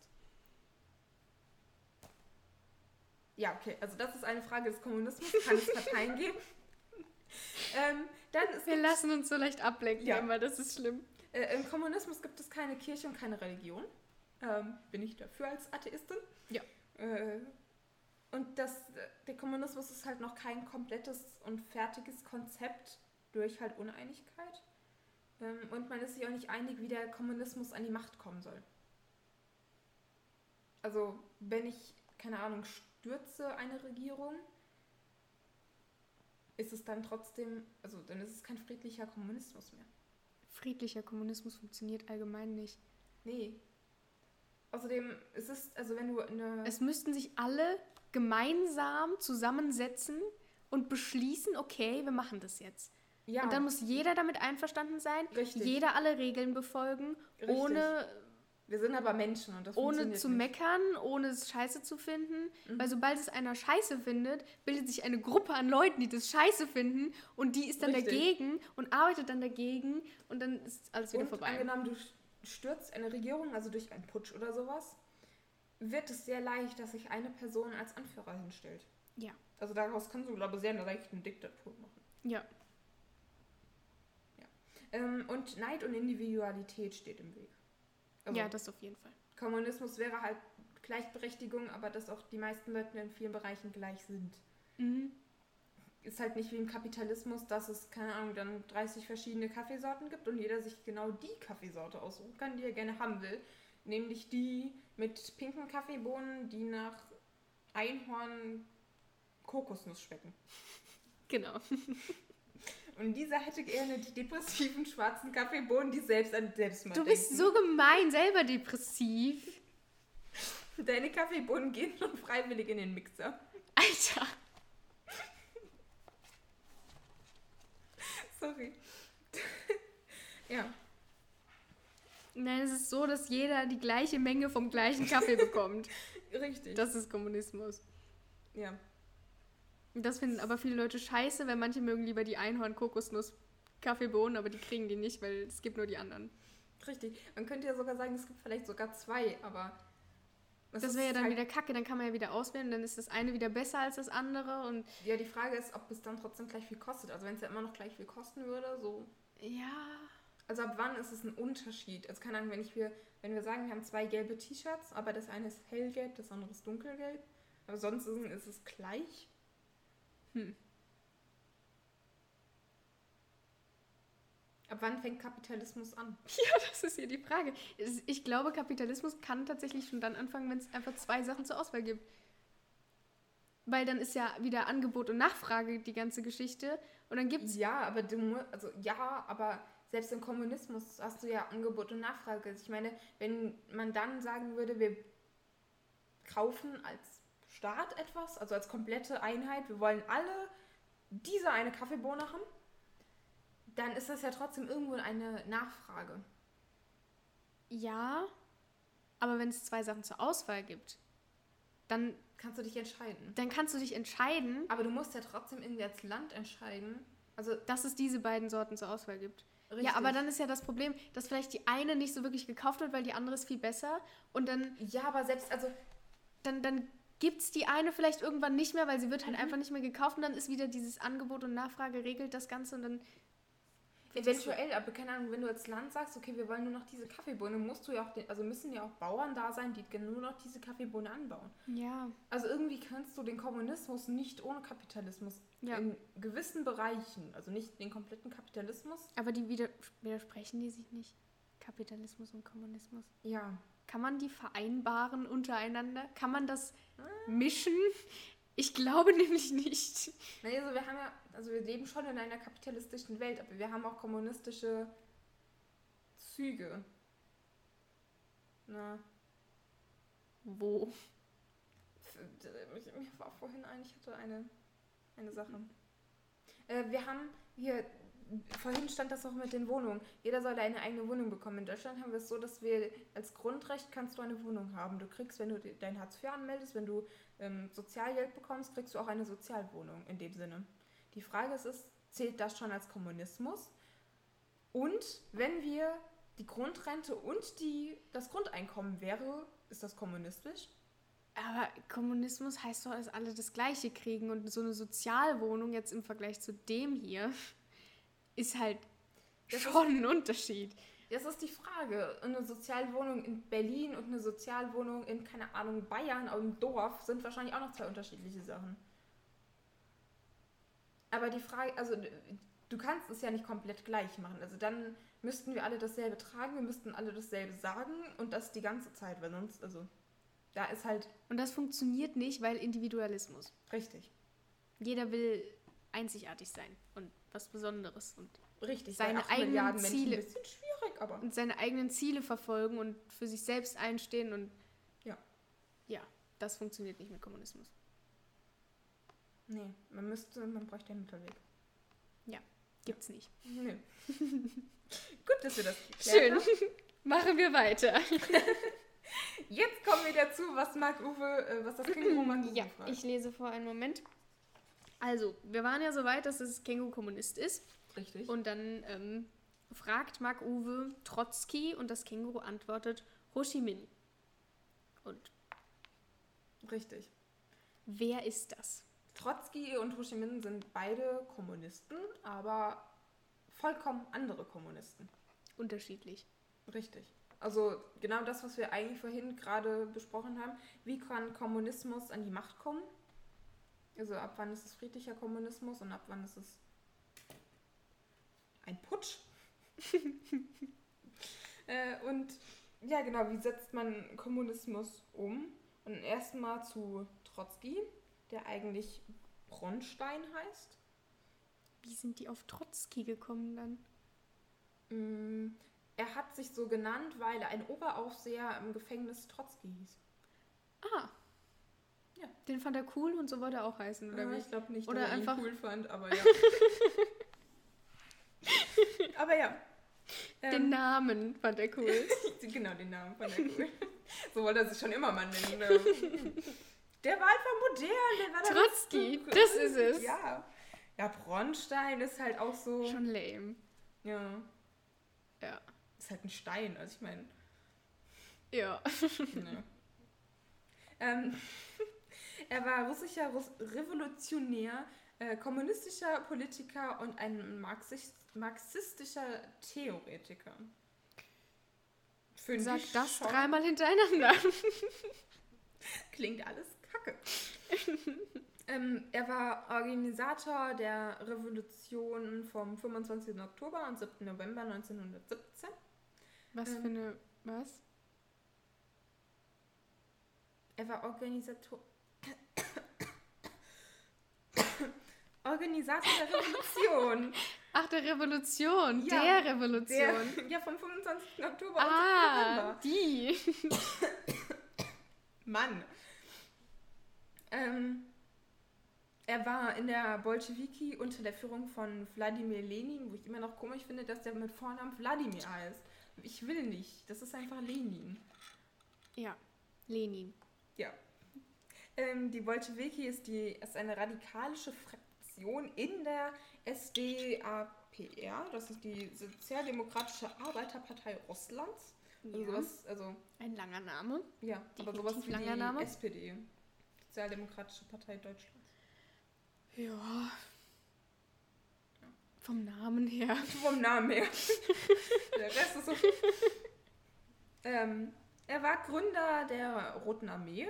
Ja, okay. Also das ist eine Frage des Kommunismus. Kann es Parteien geben? ähm, dann Wir lassen uns so leicht ablenken, Ja. immer, das ist schlimm. Äh, Im Kommunismus gibt es keine Kirche und keine Religion. Ähm, bin ich dafür als Atheistin. Ja. Äh, und das, der Kommunismus ist halt noch kein komplettes und fertiges Konzept durch halt Uneinigkeit. Ähm, und man ist sich auch nicht einig, wie der Kommunismus an die Macht kommen soll. Also, wenn ich, keine Ahnung, stürze eine Regierung, ist es dann trotzdem, also dann ist es kein friedlicher Kommunismus mehr. Friedlicher Kommunismus funktioniert allgemein nicht. Nee. Außerdem ist es, also wenn du eine. Es müssten sich alle gemeinsam zusammensetzen und beschließen, okay, wir machen das jetzt. ja, Und dann muss jeder damit einverstanden sein, Richtig. jeder alle Regeln befolgen, Richtig. ohne, wir sind aber Menschen und das ohne zu nicht. meckern, ohne es scheiße zu finden. Mhm. Weil sobald es einer scheiße findet, bildet sich eine Gruppe an Leuten, die das scheiße finden und die ist dann Richtig. dagegen und arbeitet dann dagegen und dann ist alles wieder Und vorbei. angenommen, du stürzt eine Regierung, also durch einen Putsch oder sowas, wird es sehr leicht, dass sich eine Person als Anführer hinstellt. Ja. Also daraus kannst du, glaube ich, sehr eine Diktatur machen. Ja. Ähm, und Neid und Individualität steht im Weg. Also ja, das auf jeden Fall. Kommunismus wäre halt Gleichberechtigung, aber dass auch die meisten Leute in vielen Bereichen gleich sind. Mhm. ist halt nicht wie im Kapitalismus, dass es, keine Ahnung, dann 30 verschiedene Kaffeesorten gibt und jeder sich genau die Kaffeesorte aussuchen kann, die er gerne haben will. Nämlich die mit pinken Kaffeebohnen, die nach Einhorn Kokosnuss schmecken. Genau. Und dieser hätte gerne die depressiven schwarzen Kaffeebohnen, die selbst an Selbstmord Du bist denken. so gemein, selber depressiv. Deine Kaffeebohnen gehen schon freiwillig in den Mixer. Alter. Sorry. ja. Nein, es ist so, dass jeder die gleiche Menge vom gleichen Kaffee bekommt. Richtig. Das ist Kommunismus. ja. Das finden aber viele Leute scheiße, weil manche mögen lieber die Einhorn-Kokosnuss-Kaffeebohnen, aber die kriegen die nicht, weil es gibt nur die anderen. Richtig. Man könnte ja sogar sagen, es gibt vielleicht sogar zwei, aber. Das wäre ja dann halt- wieder kacke, dann kann man ja wieder auswählen, dann ist das eine wieder besser als das andere und Ja, die Frage ist, ob es dann trotzdem gleich viel kostet. Also, wenn es ja immer noch gleich viel kosten würde, so. ja. Also, ab wann ist es ein Unterschied? Also, keine Ahnung, wenn, ich wir, wenn wir sagen, wir haben zwei gelbe T-Shirts, aber das eine ist hellgelb, das andere ist dunkelgelb, aber sonst ist es gleich. Hm. Ab wann fängt Kapitalismus an? Ja, das ist hier die Frage. Ich glaube, Kapitalismus kann tatsächlich schon dann anfangen, wenn es einfach zwei Sachen zur Auswahl gibt. Weil dann ist ja wieder Angebot und Nachfrage die ganze Geschichte. Und dann gibt es. Ja, aber du also ja, aber selbst im Kommunismus hast du ja Angebot und Nachfrage. Also ich meine, wenn man dann sagen würde, wir kaufen als Staat etwas, also als komplette Einheit, wir wollen alle diese eine Kaffeebohne haben, dann ist das ja trotzdem irgendwo eine Nachfrage. Ja, aber wenn es zwei Sachen zur Auswahl gibt, dann, Kannst du dich entscheiden. dann kannst du dich entscheiden, Aber du musst ja trotzdem irgendwie als Land entscheiden. Also dass es diese beiden Sorten zur Auswahl gibt. richtig. Ja, aber dann ist ja das Problem, dass vielleicht die eine nicht so wirklich gekauft wird, weil die andere ist viel besser. Und dann, Ja, aber selbst, also dann, dann gibt es die eine vielleicht irgendwann nicht mehr, weil sie wird halt Mhm. einfach nicht mehr gekauft. Und dann ist wieder dieses Angebot und Nachfrage regelt das Ganze. Und dann Eventuell, aber keine Ahnung, wenn du als Land sagst, okay, wir wollen nur noch diese Kaffeebohne, musst du ja auch, den, also müssen ja auch Bauern da sein, die nur noch diese Kaffeebohne anbauen. Ja. Also irgendwie kannst du den Kommunismus nicht ohne Kapitalismus Ja. in gewissen Bereichen, also nicht den kompletten Kapitalismus. Aber die widers widersprechen die sich nicht. Kapitalismus und Kommunismus. Ja. Kann man die vereinbaren untereinander? Kann man das. Mischen? Ich glaube nämlich nicht. Naja, also wir haben ja, also wir leben schon in einer kapitalistischen Welt, aber wir haben auch kommunistische Züge. Na, Wo? mir war vorhin ein, ich hatte eine, eine Sache. Äh, wir haben hier, vorhin stand das auch mit den Wohnungen. Jeder soll eine eigene Wohnung bekommen. In Deutschland haben wir es so, dass wir als Grundrecht kannst du eine Wohnung haben. Du kriegst, wenn du dein Hartz IV anmeldest, wenn du ähm, Sozialgeld bekommst, kriegst du auch eine Sozialwohnung in dem Sinne. Die Frage ist, ist, zählt das schon als Kommunismus? Und wenn wir die Grundrente und die, das Grundeinkommen wäre, ist das kommunistisch? Aber Kommunismus heißt doch, dass alle das Gleiche kriegen und so eine Sozialwohnung jetzt im Vergleich zu dem hier ist halt Das ist- schon ein Unterschied. Das ist die Frage. Eine Sozialwohnung in Berlin und eine Sozialwohnung in, keine Ahnung, Bayern, auf dem Dorf sind wahrscheinlich auch noch zwei unterschiedliche Sachen. Aber die Frage, also du kannst es ja nicht komplett gleich machen. Also dann müssten wir alle dasselbe tragen, wir müssten alle dasselbe sagen und das die ganze Zeit, weil sonst, also da ist halt Und das funktioniert nicht, weil Individualismus. richtig. Jeder will einzigartig sein und was Besonderes und, Richtig. Seine eigenen Ziele. ein bisschen schwierig, aber. und seine eigenen Ziele verfolgen und für sich selbst einstehen und Ja. ja, das funktioniert nicht mit Kommunismus. Nee, man müsste, man bräuchte einen Mittelweg. Gibt's nicht. Nee. Gut, dass wir das Schön. haben. Machen wir weiter. Jetzt kommen wir dazu, was Marc Uwe, äh, was das Känguru Marc Uwe Ja, fragt. ich lese vor einen Moment. Also, wir waren ja so weit, dass das Känguru Kommunist ist. Richtig. Und dann ähm, fragt Mark Uwe Trotzki und das Känguru antwortet Ho Chi Minh. Und Richtig. wer ist das? Trotzki und Ho Chi Minh sind beide Kommunisten, aber vollkommen andere Kommunisten. Unterschiedlich. Richtig. Also genau das, was wir eigentlich vorhin gerade besprochen haben. Wie kann Kommunismus an die Macht kommen? Also ab wann ist es friedlicher Kommunismus und ab wann ist es ein Putsch? äh, und ja, genau, wie setzt man Kommunismus um? Und erstmal zu Trotzki, der eigentlich Bronstein heißt. Wie sind die auf Trotzki gekommen dann? Mm, Er hat sich so genannt, weil ein Oberaufseher im Gefängnis Trotzki hieß. Ah. Ja. Den fand er cool und so wollte er auch heißen, oder wie? ich glaube nicht, Oder dass er einfach- ihn cool fand, aber ja. aber ja. Den Ähm, Namen fand er cool. genau, den Namen fand er cool. so wollte er sich schon immer mal nennen. ähm. Der war einfach modern, der war Trotzki, letzte- das ist es. Ja. Ja, Bronstein ist halt auch so. Schon lame. Ja. Ja. Ist halt ein Stein, also ich meine. Ja. Ne. ähm, er war russischer Russ Revolutionär, äh, kommunistischer Politiker und ein Marxist marxistischer Theoretiker. Sag das schon- dreimal hintereinander. Klingt alles kacke. Ähm, er war Organisator der Revolution vom 25. Oktober und 7. November 1917. Was Ähm. für eine. Was? Er war Organisator. Organisator der Revolution. Ach, der Revolution. Ja, der Der, Revolution. ja, vom 25. Oktober ah, und 7. November. die. Mann. Ähm, er war in der Bolschewiki unter der Führung von Wladimir Lenin, wo ich immer noch komisch finde, dass der mit Vornamen Wladimir heißt. Ich will nicht. Das ist einfach Lenin. Ja, Lenin. Ja. Ähm, die Bolschewiki ist, die, ist eine radikalische Fraktion in der SDAPR. Das ist die Sozialdemokratische Arbeiterpartei Russlands. Also, Ja. sowas, also Ein langer Name. ja, aber Definitiv sowas wie langer die Name. SPD. Sozialdemokratische Partei Deutschlands. Ja. Vom Namen her. Vom Namen her. der Rest ist so. ähm, er war Gründer der Roten Armee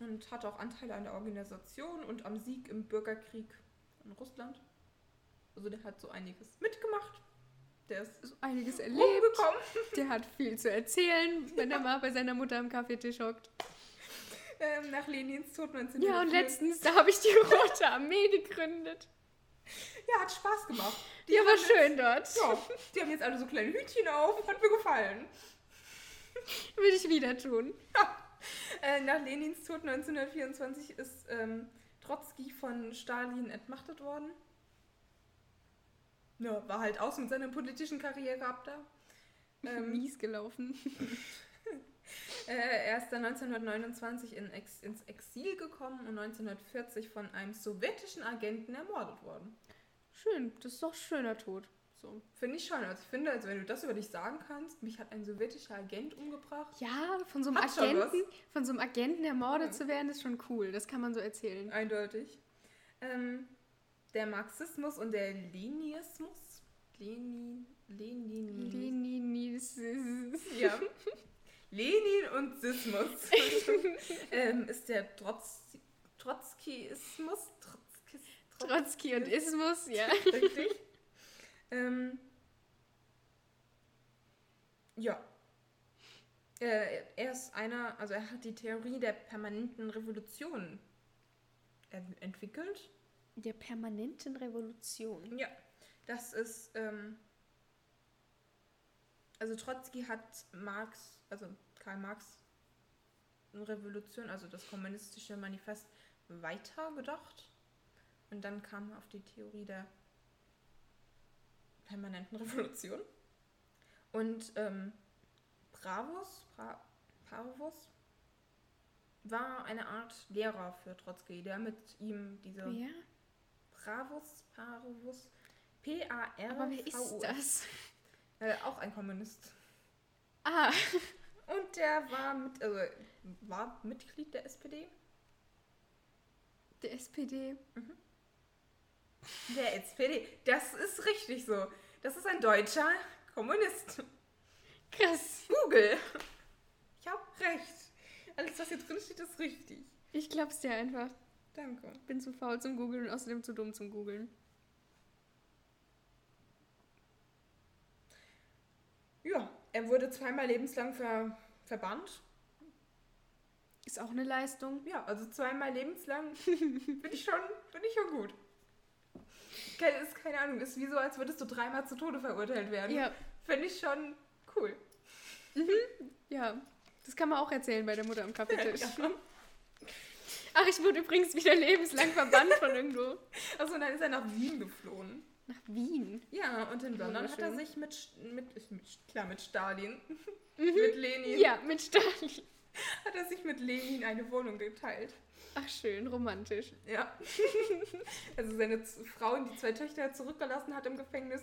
und hatte auch Anteile an der Organisation und am Sieg im Bürgerkrieg in Russland. Also der hat so einiges mitgemacht. Der ist So einiges erlebt. Der hat viel zu erzählen, wenn er mal bei seiner Mutter am Kaffeetisch hockt. Ähm, nach Lenins Tod 1904. Ja, und letztens, da habe ich die Rote Armee gegründet. Ja, hat Spaß gemacht. Die war haben jetzt- schön dort. Ja, die haben jetzt alle so kleine Hütchen auf. Hat mir gefallen. Würde ich wieder tun. Äh, nach Lenins Tod 1924 ist ähm, Trotzki von Stalin entmachtet worden. Ja, war halt aus mit seiner politischen Karriere ab da. Ähm, Mies gelaufen. äh, er ist dann 1929 in Ex ins Exil gekommen und 1940 von einem sowjetischen Agenten ermordet worden. Schön, das ist doch ein schöner Tod. So. Finde ich schon. Also ich finde, also wenn du das über dich sagen kannst, mich hat ein sowjetischer Agent umgebracht. Ja, von so einem Hat Agenten, von so einem Agenten ermordet Ja. zu werden, ist schon cool. Das kann man so erzählen. Eindeutig. Ähm, der Marxismus und der Leninismus. Lenin, Lenin, Leninis. ja. Lenin und Sismus. ähm, ist der Trotz, Trotzkiismus. Trotzkis, Trotzki und Ismus, ja. Richtig. Ähm, ja. Äh, er ist einer, also er hat die Theorie der permanenten Revolution en- entwickelt. Der permanenten Revolution. Ja, das ist, ähm, also Trotzki hat Marx, also Karl Marx, eine Revolution, also das kommunistische Manifest, weitergedacht. Und dann kam er auf die Theorie der permanenten Revolution. Und ähm, Bravus, Bra Parvus, war eine Art Lehrer für Trotzki, der mit ihm diese Ja, Bravus, Parvus, P-A-R. aber wer ist das? Äh, auch ein Kommunist. Ah, Und der war, mit, also, war Mitglied der SPD. der SPD. Der SPD, das ist richtig so. Das ist ein deutscher Kommunist. Krass. Google. Ich hab recht. Alles, was hier drin steht, ist richtig. Ich glaub's dir einfach. Danke. Bin zu faul zum Googeln und außerdem zu dumm zum Googeln. Ja, er wurde zweimal lebenslang ver verbannt. Ist auch eine Leistung. Ja, also zweimal lebenslang bin ich schon, bin ich schon gut. Keine, ist keine Ahnung, ist wie so, als würdest du dreimal zu Tode verurteilt werden. Ja, Finde ich schon cool. ja. Das kann man auch erzählen bei der Mutter am Kaffeetisch. Ja. Ach, ich wurde übrigens wieder lebenslang verbannt von irgendwo. Also dann ist er nach Wien geflohen. Nach Wien. Ja, und in London hat er sich mit, mit, mit klar, mit Stalin, mit Lenin, Ja, mit Stalin. hat er sich mit Lenin eine Wohnung geteilt. Ach, schön, romantisch. Ja. Also seine Frau und die zwei Töchter zurückgelassen hat im Gefängnis,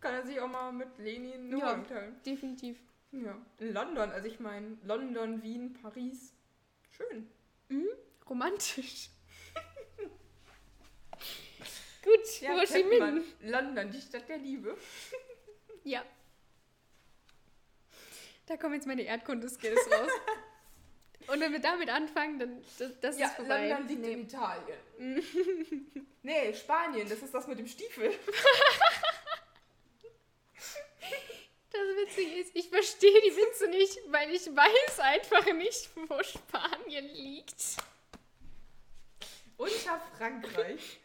kann er sich auch mal mit Lenin Ja. Teilen. Definitiv. Ja. In London, also ich meine London, Wien, Paris. Schön. Romantisch. Gut, Ho Chi Minh. London, die Stadt der Liebe. Ja. Da kommen jetzt meine Erdkunde-Skills raus. Und wenn wir damit anfangen, dann das, das ja, ist vorbei. London liegt Nee. in Italien. nee, Spanien, das ist das mit dem Stiefel. Das Witzige ist, ich verstehe die Witze nicht, weil ich weiß einfach nicht, wo Spanien liegt. Unter Frankreich.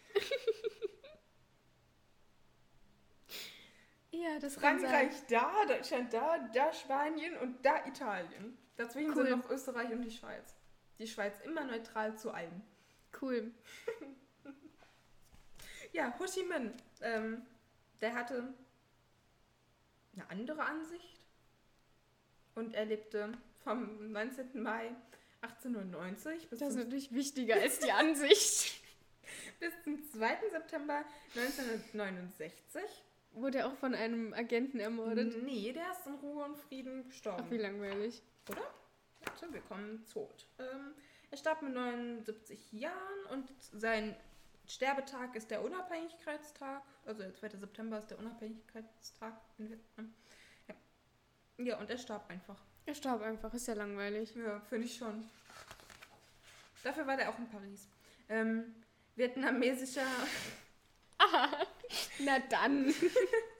Ja, das kann sein. Frankreich da, Deutschland da, da Spanien und da Italien. Dazwischen Cool. sind noch Österreich und die Schweiz. Die Schweiz immer neutral zu allem. Cool. Ja, Ho Chi Minh, ähm, der hatte eine andere Ansicht und er lebte vom 19. Mai 1890 bis, Das ist zum, natürlich wichtiger als die Ansicht. bis zum 2. September 1969. Wurde er auch von einem Agenten ermordet? Nee, der ist in Ruhe und Frieden gestorben. Ach, wie langweilig. Oder? Warte, wir kommen tot. Ähm, er starb mit 79 Jahren und sein Sterbetag ist der Unabhängigkeitstag. Also der 2. September ist der Unabhängigkeitstag in Vietnam. Ja. ja, und er starb einfach. Er starb einfach, ist ja langweilig. Ja, finde ich schon. Dafür war der auch in Paris. Ähm, vietnamesischer, Na dann.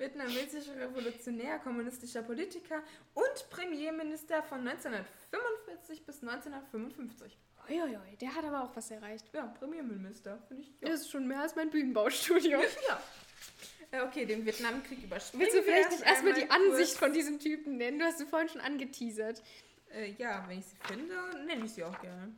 vietnamesischer Revolutionär, kommunistischer Politiker und Premierminister von 1945 bis 1955. Uiuiui, der hat aber auch was erreicht. Ja, Premierminister, finde ich. Ja. Das ist schon mehr als mein Bühnenbaustudio. Ja. Äh, Okay, den Vietnamkrieg überspringen Willst du vielleicht nicht erstmal die. Ansicht von diesem Typen nennen? Du hast sie vorhin schon angeteasert. Äh, ja, wenn ich sie finde, nenne ich sie auch gerne.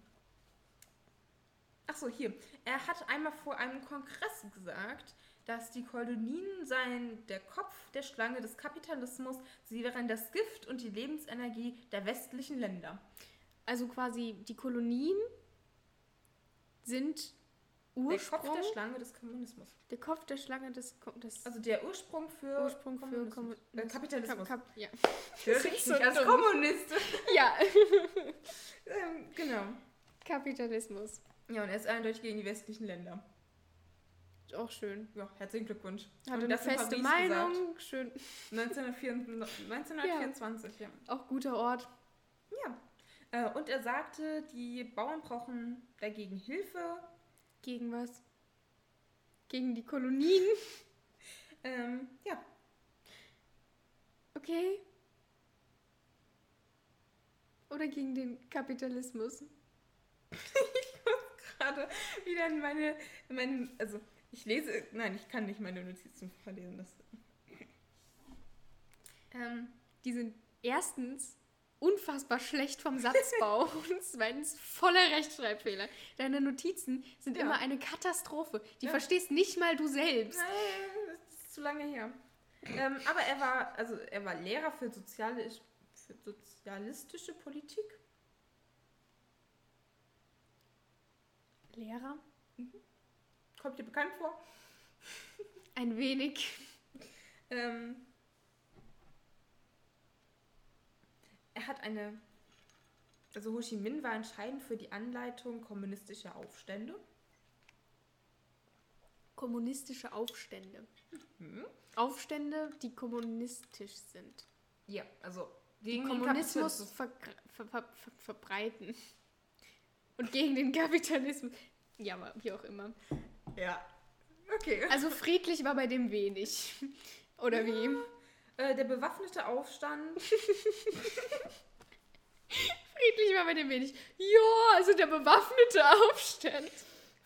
Achso, hier. Er hat einmal vor einem Kongress gesagt, dass die Kolonien seien der Kopf der Schlange des Kapitalismus, sie wären das Gift und die Lebensenergie der westlichen Länder. Also quasi die Kolonien sind Der Ursprung, Kopf der Schlange des Kommunismus. der Kopf der Schlange des, Ko- des Also der Ursprung für Ursprung für Kommunismus. Kommunismus. Äh, Kapitalismus. Kap, Kap, ja. Hör das dich ist so als. Kommunist. ja, ähm, genau. Kapitalismus. Ja, und er ist eindeutig gegen die westlichen Länder. Auch schön. Ja, herzlichen Glückwunsch. Hat Und eine feste Meinung. gesagt. Schön. 1924, 1924 ja. Auch guter Ort. ja. Äh, und er sagte, die Bauern brauchen dagegen Hilfe. Gegen was? Gegen die Kolonien. Ähm, ja, Okay. Oder gegen den Kapitalismus. gerade wieder in meine, in meine, also ich lese, nein, ich kann nicht meine Notizen verlesen. Das, ähm, Die sind erstens unfassbar schlecht vom Satzbau und zweitens voller Rechtschreibfehler. Deine Notizen sind Ja. immer eine Katastrophe. Die Ja. verstehst nicht mal du selbst. nein, das ist zu lange her. Ähm, aber er war, also er war Lehrer für, soziale, für sozialistische Politik. Lehrer? Kommt dir bekannt vor? Ein wenig. Ähm, er hat eine. Also Ho Chi Minh war entscheidend für die Anleitung kommunistischer Aufstände. Kommunistische Aufstände. Hm? Aufstände, die kommunistisch sind. Ja, also Die gegen den Kommunismus ver ver ver ver verbreiten. Und gegen den Kapitalismus. Ja, aber wie auch immer. Ja. Okay. Also friedlich war bei dem wenig. Oder wie? Äh, der bewaffnete Aufstand. Friedlich war bei dem wenig. Ja, also der bewaffnete Aufstand.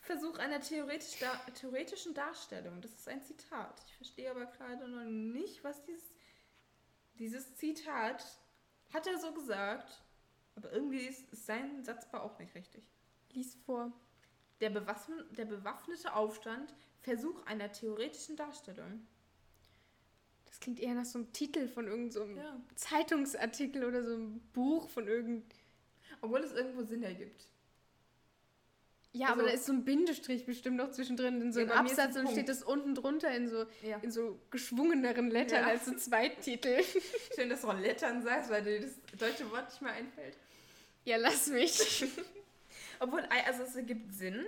Versuch einer theoretisch da theoretischen Darstellung. Das ist ein Zitat. Ich verstehe aber gerade noch nicht, was dieses. Dieses Zitat hat er so gesagt. Aber irgendwie ist, ist sein Satzbau auch nicht richtig. Lies vor. Der, der bewaffnete Aufstand, Versuch einer theoretischen Darstellung. Das klingt eher nach so einem Titel von irgendeinem Ja. Zeitungsartikel oder so einem Buch von irgend. Obwohl es irgendwo Sinn ergibt. Ja, Also- aber da ist so ein Bindestrich bestimmt noch zwischendrin in so Ja, einem ist Absatz ein und steht das unten drunter in so, Ja. in so geschwungeneren Lettern Ja. als so Zweittitel. Schön, dass du auch Lettern sagst, weil dir das deutsche Wort nicht mehr einfällt. ja, lass mich. Obwohl, also es ergibt Sinn.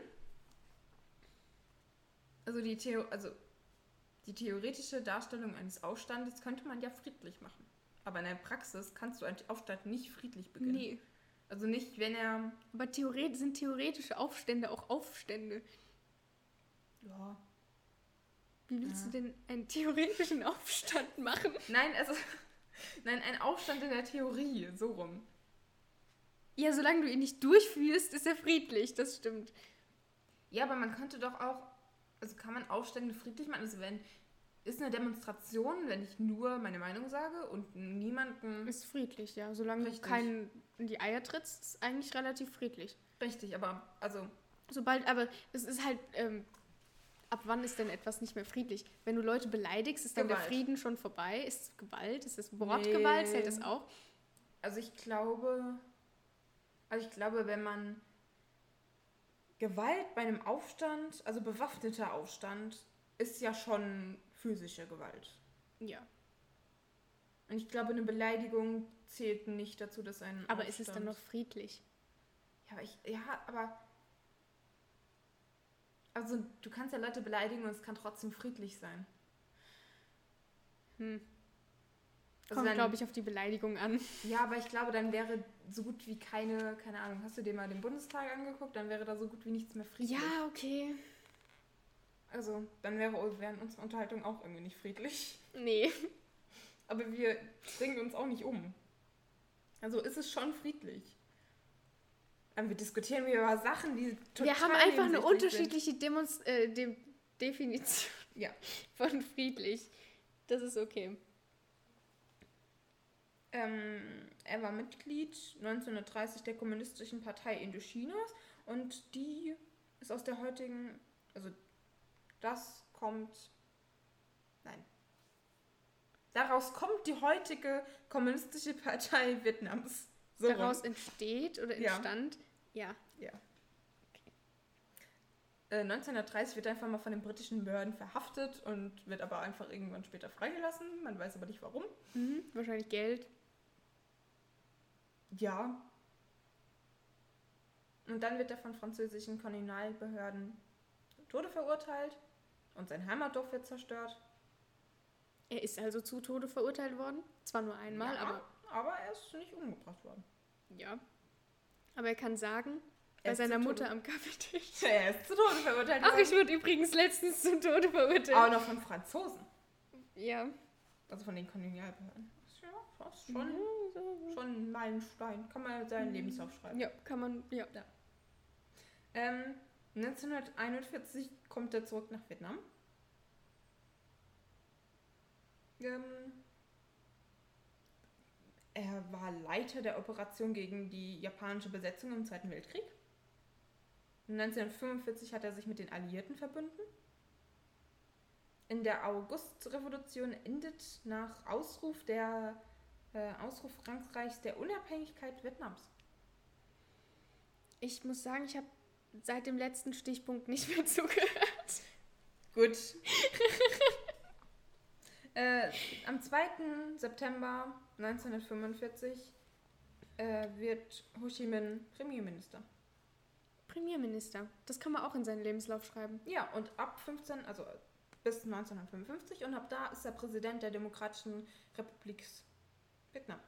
Also die, Theo also die theoretische Darstellung eines Aufstandes könnte man ja friedlich machen. Aber in der Praxis kannst du einen Aufstand nicht friedlich beginnen. Nee. Also nicht, wenn er. Aber theoret sind theoretische Aufstände auch Aufstände. Ja. Wie willst Ja. du denn einen theoretischen Aufstand machen? Nein, also. Nein, ein Aufstand in der Theorie, so rum. Ja, solange du ihn nicht durchführst, ist er friedlich, das stimmt. Ja, aber man könnte doch auch. Also kann man Aufstände friedlich machen? Also wenn. Ist eine Demonstration, wenn ich nur meine Meinung sage und niemanden. Ist friedlich, ja. Solange Richtig. du keinen in die Eier trittst, ist eigentlich relativ friedlich. Richtig, aber also. Sobald, aber es ist halt, ähm, ab wann ist denn etwas nicht mehr friedlich? Wenn du Leute beleidigst, ist dann der Gewalt. Frieden schon vorbei? Ist es Gewalt? Ist es Wortgewalt? Nee. Zählt das auch? Also ich glaube, also ich glaube, wenn man Gewalt bei einem Aufstand, also bewaffneter Aufstand, ist ja schon physische Gewalt. Ja. Und ich glaube, eine Beleidigung zählt nicht dazu, dass ein Aber Aufstand... ist es dann noch friedlich? Ja, aber ich, ja, aber also du kannst ja Leute beleidigen und es kann trotzdem friedlich sein. Hm. Also Kommt, glaube ich, auf die Beleidigung an. Ja, aber ich glaube, dann wäre so gut wie keine, keine Ahnung, hast du dir mal den Bundestag angeguckt, dann wäre da so gut wie nichts mehr friedlich. Ja, okay. Also, dann wäre, wären unsere Unterhaltungen auch irgendwie nicht friedlich. Nee. Aber wir bringen uns auch nicht um. Also ist es schon friedlich. Aber wir diskutieren über Sachen, die total Wir haben einfach eine unterschiedliche Demonst äh, De Definition. Ja. von friedlich. Das ist okay. Ähm, er war Mitglied 1930 der Kommunistischen Partei Indochinas und die ist aus der heutigen, also das kommt, nein, daraus kommt die heutige Kommunistische Partei Vietnams. So rum. Daraus entsteht oder Ja. entstand. Ja. Ja. Äh, 1930 wird er einfach mal von den britischen Behörden verhaftet und wird aber einfach irgendwann später freigelassen. Man weiß aber nicht warum. Mhm. Wahrscheinlich Geld. Ja. Und dann wird er von französischen Kolonialbehörden zum Tode verurteilt und sein Heimatdorf wird zerstört. Er ist also zu Tode verurteilt worden. Zwar nur einmal, ja, aber aber er ist nicht umgebracht worden. ja. Aber er kann sagen, Er bei ist seiner zu Mutter am Kaffeetisch. Er ist zu Tode verurteilt Ach, ich worden. wurde übrigens letztens zum Tode verurteilt. Auch noch von Franzosen. Ja. Also von den Kolonialbehörden. Ja, das ist schon, schon ein Meilenstein. Kann man seinen Lebenslauf schreiben. Ja, kann man, ja. Ähm, 1941 kommt er zurück nach Vietnam. Ähm, er war Leiter der Operation gegen die japanische Besetzung im Zweiten Weltkrieg. 1945 hat er sich mit den Alliierten verbünden. In der Augustrevolution endet nach Ausruf der äh, Ausruf Frankreichs der Unabhängigkeit Vietnams. Ich muss sagen, ich habe seit dem letzten Stichpunkt nicht mehr zugehört. Gut. äh, am 2. September 1945 äh, wird Ho Chi Minh Premierminister. Premierminister. Das kann man auch in seinen Lebenslauf schreiben. Ja, und ab 15, also bis 1955 und ab da ist er Präsident der Demokratischen Republik Vietnam.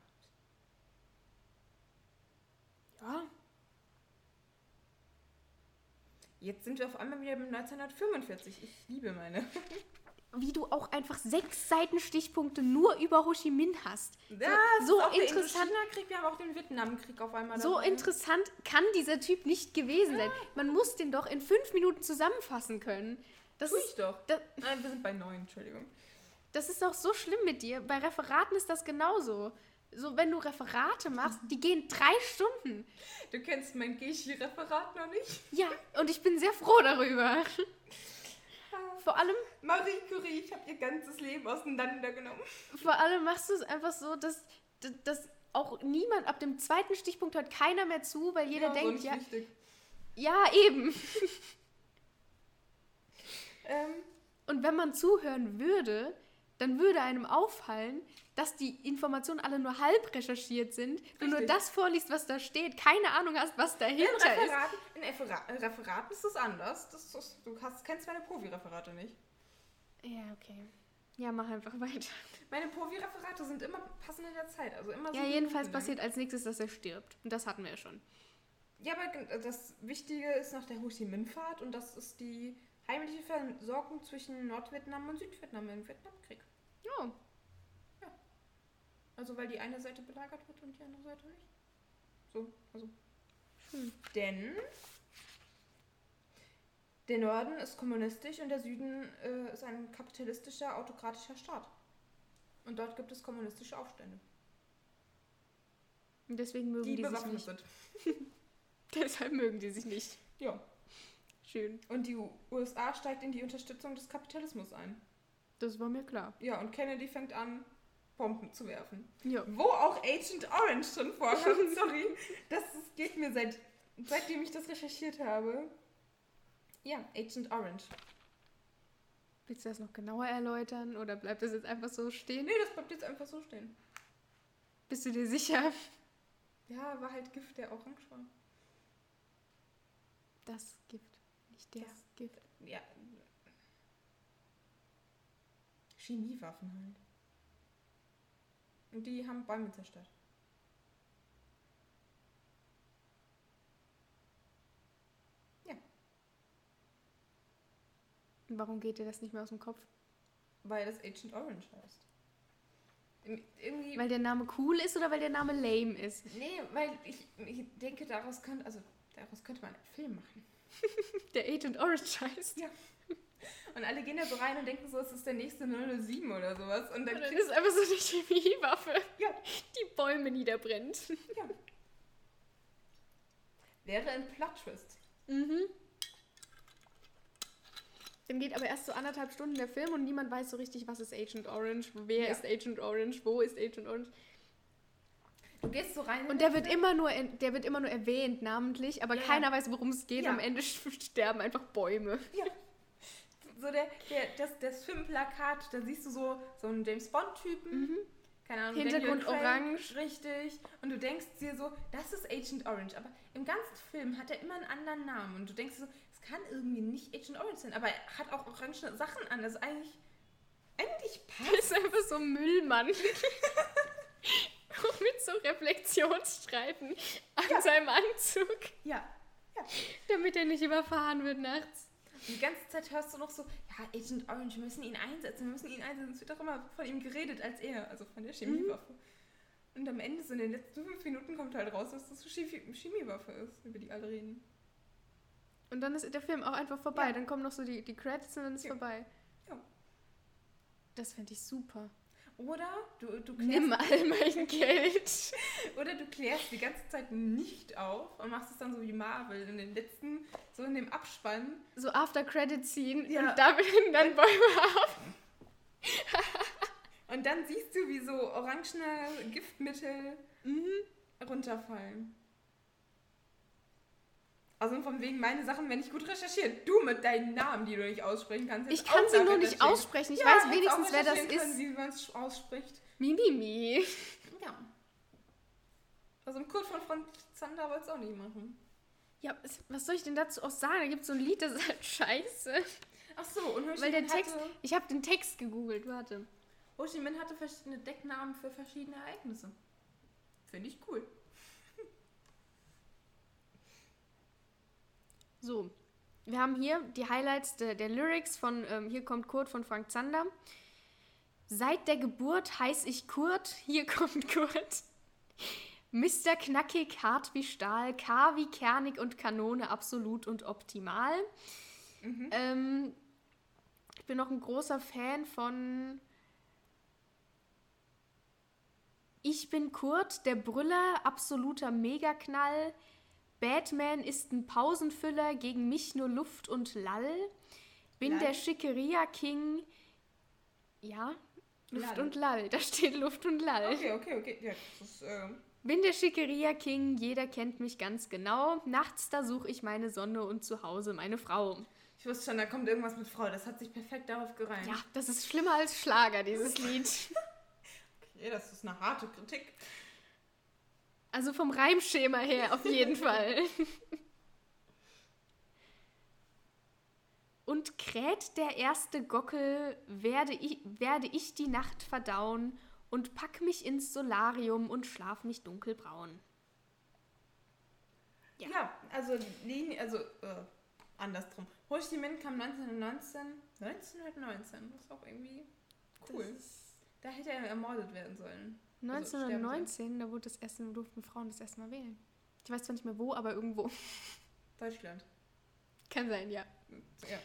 Ja. Jetzt sind wir auf einmal wieder mit 1945. Ich liebe meine. Wie du auch einfach sechs Seiten Stichpunkte nur über Ho Chi Minh hast. Ja, so so interessant. Der Indochina-Krieg, wir haben auch den Vietnamkrieg auf einmal So dabei. interessant kann dieser Typ nicht gewesen sein. Man muss den doch in fünf Minuten zusammenfassen können. Das Tu ist, ich doch. das, Nein, wir sind bei neun, Entschuldigung. Das ist doch so schlimm mit dir. Bei Referaten ist das genauso. So, wenn du Referate machst, die gehen drei Stunden. Du kennst mein Geschi-Referat noch nicht? Ja, und ich bin sehr froh darüber. Vor allem, Marie Curie, ich habe ihr ganzes Leben auseinandergenommen. vor allem machst du es einfach so, dass, dass auch niemand ab dem zweiten Stichpunkt hört keiner mehr zu, weil jeder so denkt, ja, wichtig. ja, eben. Ähm, Und wenn man zuhören würde, dann würde einem auffallen, dass die Informationen alle nur halb recherchiert sind. Du nur das vorliest, was da steht, keine Ahnung hast, was in, dahinter ist. Referaten, in Refera äh, Referaten ist es anders. Das ist, du hast, kennst meine Profi-Referate nicht. Ja, okay. Ja, mach einfach weiter. Meine Povi-Referate sind immer passend in der Zeit. Also immer Ja, jedenfalls lang. passiert als nächstes, dass er stirbt. Und das hatten wir ja schon. Ja, aber das Wichtige ist noch der Ho Chi Minh-Pfad und das ist die heimliche Versorgung zwischen Nordvietnam und Südvietnam im Vietnamkrieg. Ja. Also weil die eine Seite belagert wird und die andere Seite nicht. So, also. Schön. Denn der Norden ist kommunistisch und der Süden äh, ist ein kapitalistischer, autokratischer Staat. Und dort gibt es kommunistische Aufstände, Und deswegen mögen die, die, sich nicht. sind. Deshalb mögen die sich nicht. Ja. Schön. Und die USA steigt in die Unterstützung des Kapitalismus ein. Das war mir klar. Ja, und Kennedy fängt an, Bomben zu werfen. Ja. Wo auch Agent Orange drin vorkommt, sorry. Das, das geht mir seit, seitdem ich das recherchiert habe. Ja, Agent Orange. Willst du das noch genauer erläutern oder bleibt das jetzt einfach so stehen? Nee, das bleibt jetzt einfach so stehen. Bist du dir sicher? Ja, war halt Gift, der orange war. Das Gift, nicht das Das Gift. Ja. Chemiewaffen halt. Und die haben Bäume zerstört. Und Warum geht dir das nicht mehr aus dem Kopf? Weil das Agent Orange heißt. Irgendwie. Weil der Name cool ist oder weil der Name lame ist? nee, weil ich, ich denke, daraus könnte, also daraus könnte man einen Film machen. Der Agent Orange heißt. Ja. Und alle gehen da so rein und denken so, es ist der nächste 007 oder sowas. Und dann, Und dann ist einfach so eine Chemiewaffe, ja, die Bäume niederbrennt. ja. Wäre ein Plot-Twist. Mhm. Dann geht aber erst so anderthalb Stunden der Film und niemand weiß so richtig, was ist Agent Orange, wer Ja. ist Agent Orange, wo ist Agent Orange. Du gehst so rein. in Und der wird Film. immer nur, der wird immer nur erwähnt, namentlich, aber ja. keiner weiß, worum es geht. Ja. Am Ende sterben einfach Bäume. Ja. So der, der, das, das Filmplakat, da siehst du so, so einen James Bond-Typen. Keine Ahnung, Hintergrund Daniel Craig, orange. Richtig. Und du denkst dir so, das ist Agent Orange. Aber im ganzen Film hat er immer einen anderen Namen. Und du denkst so, es kann irgendwie nicht Agent Orange sein. Aber er hat auch orange Sachen an. Also eigentlich, eigentlich Das passt. ist einfach so ein Müllmann. Mit so Reflexionsstreifen an seinem Anzug, Ja. damit er nicht überfahren wird nachts. Die ganze Zeit hörst du noch so, ja, Agent Orange, wir müssen ihn einsetzen, wir müssen ihn einsetzen. Es wird auch immer von ihm geredet als er, also von der Chemiewaffe. Und am Ende, so in den letzten fünf Minuten, kommt halt raus, dass das eine Chemie- Chemiewaffe ist, über die alle reden. Und dann ist der Film auch einfach vorbei. Ja. Dann kommen noch so die, die Credits und dann ist Ja. vorbei. Ja. Das fände ich super. Oder du, du, Nimm klärst, all mein Geld. oder du klärst die ganze Zeit nicht auf und machst es dann so wie Marvel in den letzten, so in dem Abspann. So After Credit ziehen Ja. und da werden dann Bäume ab. Und dann siehst du, wie so orangene Giftmittel runterfallen. Also von wegen meine Sachen, wenn ich gut recherchiert. Du mit deinen Namen, die du nicht aussprechen kannst. Ich kann sie nur nicht aussprechen. Ich Ja, weiß wenigstens, wer das recherchieren können, ist. Wie man es ausspricht. Mimimi. Ja. Also im Kurt von Frank Zander wollte es auch nicht machen. Ja, was- soll ich denn dazu auch sagen? Da gibt es so ein Lied, das ist halt scheiße. Ach so, und Ho Chi Weil der Text, hatte, ich habe den Text gegoogelt, warte. Ho Chi Minh hatte verschiedene Decknamen für verschiedene Ereignisse. Finde ich cool. So, wir haben hier die Highlights der, der Lyrics von ähm, Hier kommt Kurt von Frank Zander. Seit der Geburt heiß ich Kurt, hier kommt Kurt. Mr. Knackig, hart wie Stahl, K wie kernig und Kanone, absolut und optimal. Ähm, ich bin noch ein großer Fan von Ich bin Kurt, der Brüller, absoluter Megaknall. Batman ist ein Pausenfüller, gegen mich nur Luft und Lall. Bin Lall? der Schickeria King. Ja, Luft Lall. und Lall. Da steht Luft und Lall. Okay, okay, okay. Ja, ist, äh, Bin der Schickeria King, jeder kennt mich ganz genau. Nachts, da suche ich meine Sonne und zu Hause meine Frau. ich wusste schon, da kommt irgendwas mit Frau. Das hat sich perfekt darauf gereimt. Ja, das ist schlimmer als Schlager, dieses Lied. Okay, das ist eine harte Kritik. Also vom Reimschema her auf jeden Fall. Und kräht der erste Gockel, werde ich, werde ich die Nacht verdauen und pack mich ins Solarium und schlaf mich dunkelbraun. Ja, ja also, also äh, andersrum. Ho Chi Minh kam 1919, 1919, das ist auch irgendwie cool. Ist, da hätte er ermordet werden sollen. 1919, also da wurde das erste, durften Frauen das erste Mal wählen. Ich weiß zwar nicht mehr wo, aber irgendwo. Deutschland. Kann sein, ja. ja.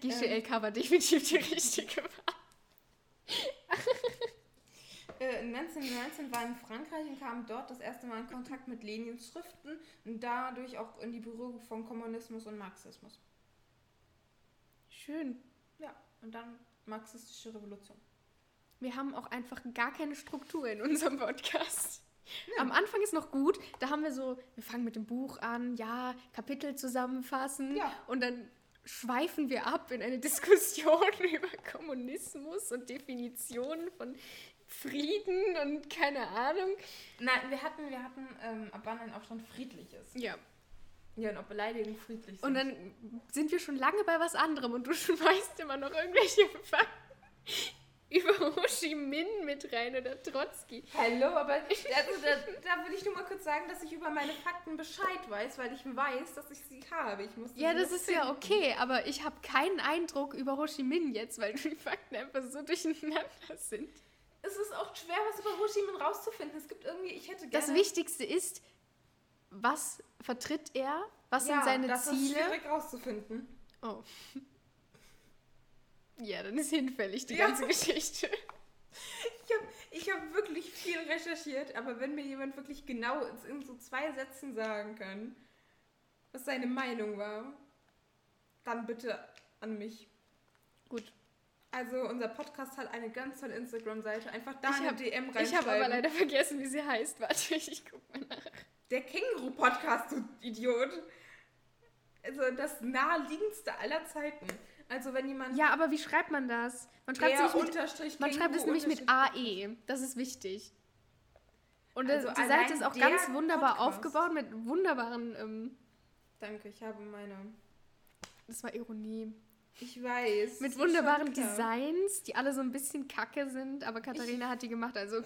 GCLK ähm, war definitiv die richtige Wahl. 1919 äh, war in Frankreich und kam dort das erste Mal in Kontakt mit Lenins Schriften und dadurch auch in die Berührung von Kommunismus und Marxismus. Schön. Ja, und dann marxistische Revolution. Wir haben auch einfach gar keine Struktur in unserem Podcast. Ja. Am Anfang ist noch gut, da haben wir so, wir fangen mit dem Buch an, ja, Kapitel zusammenfassen ja. und dann schweifen wir ab in eine Diskussion über Kommunismus und Definitionen von Frieden und keine Ahnung. Nein, wir hatten, wir hatten ähm, ab wann ein Aufstand friedlich ist. Ja. Ja, und ob Beleidigungen friedlich sind. Und dann sind wir schon lange bei was anderem und du schmeißt immer noch irgendwelche Fakten über Ho Chi Minh mit rein oder Trotzki. Hallo, aber also da, da will ich nur mal kurz sagen, dass ich über meine Fakten Bescheid weiß, weil ich weiß, dass ich sie habe. Ich muss ja, das ist finden. ja okay, aber ich habe keinen Eindruck über Ho Chi Minh jetzt, weil die Fakten einfach so durcheinander sind es ist auch schwer, was über Ho Chi Minh rauszufinden. Es gibt irgendwie, ich hätte gerne... Das Wichtigste ist, was vertritt er? Was ja, sind seine das Ziele? Das ist schwierig rauszufinden. Oh. Ja, dann ist hinfällig die ja. ganze Geschichte. Ich habe ich hab wirklich viel recherchiert, aber wenn mir jemand wirklich genau in so zwei Sätzen sagen kann, was seine Meinung war, dann bitte an mich. Gut. Also unser Podcast hat eine ganz tolle Instagram-Seite. Einfach da ich eine hab, DM reinschreiben. Ich habe aber leider vergessen, wie sie heißt. Warte, ich guck mal nach. Der Känguru-Podcast, du Idiot. Also das naheliegendste aller Zeiten. Also wenn jemand... Ja, aber wie schreibt man das? Man schreibt, es, mit, man schreibt es nämlich mit AE. Das ist wichtig. Und also die Seite ist auch ganz wunderbar Podcast. aufgebaut mit wunderbaren... Ähm, Danke, ich habe meine... Das war Ironie. Ich weiß. Mit wunderbaren Designs, die alle so ein bisschen kacke sind, aber Katharina ich hat die gemacht, also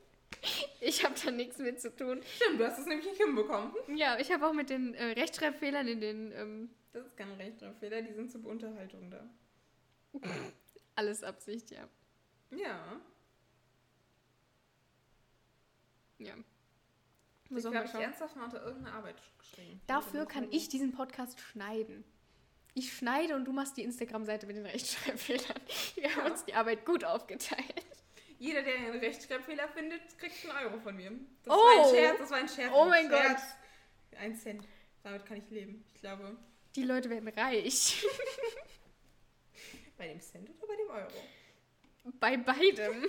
ich habe da nichts mit zu tun. Stimmt, du hast es nämlich nicht hinbekommen. Ja, ich habe auch mit den äh, Rechtschreibfehlern in den. Ähm, das ist kein Rechtschreibfehler, die sind zur Unterhaltung da. Alles Absicht, ja. Ja. Ja. Ich glaube, ich ernsthaft mal unter irgendeine Arbeit geschrieben. Dafür kann ich diesen Podcast schneiden. Ich schneide und du machst die Instagram-Seite mit den Rechtschreibfehlern. Wir haben uns die Arbeit gut aufgeteilt. Jeder, der einen Rechtschreibfehler findet, kriegt einen Euro von mir. Das oh. war ein Scherz, das war ein Scherz. Oh mein Scherz. Gott. Ein Cent. Damit kann ich leben, ich glaube. Die Leute werden reich. bei dem Cent oder bei dem Euro? Bei beidem.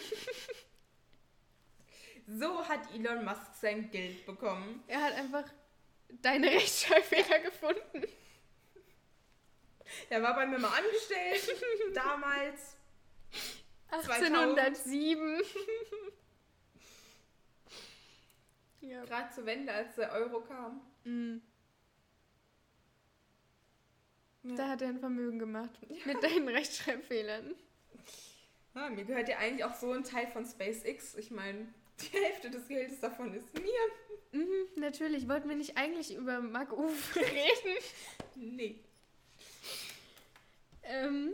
so hat Elon Musk sein Geld bekommen. Er hat einfach deine Rechtschreibfehler gefunden. Der war bei mir mal angestellt, damals. 1807. ja. Gerade zur Wende, als der Euro kam. Mhm. Ja. Da hat er ein Vermögen gemacht. Mit deinen Rechtschreibfehlern. Ja, mir gehört ja eigentlich auch so ein Teil von SpaceX. Ich meine, die Hälfte des Geldes davon ist mir. Mhm, natürlich. Wollten wir nicht eigentlich über Mark Uwe reden? nee. Ähm,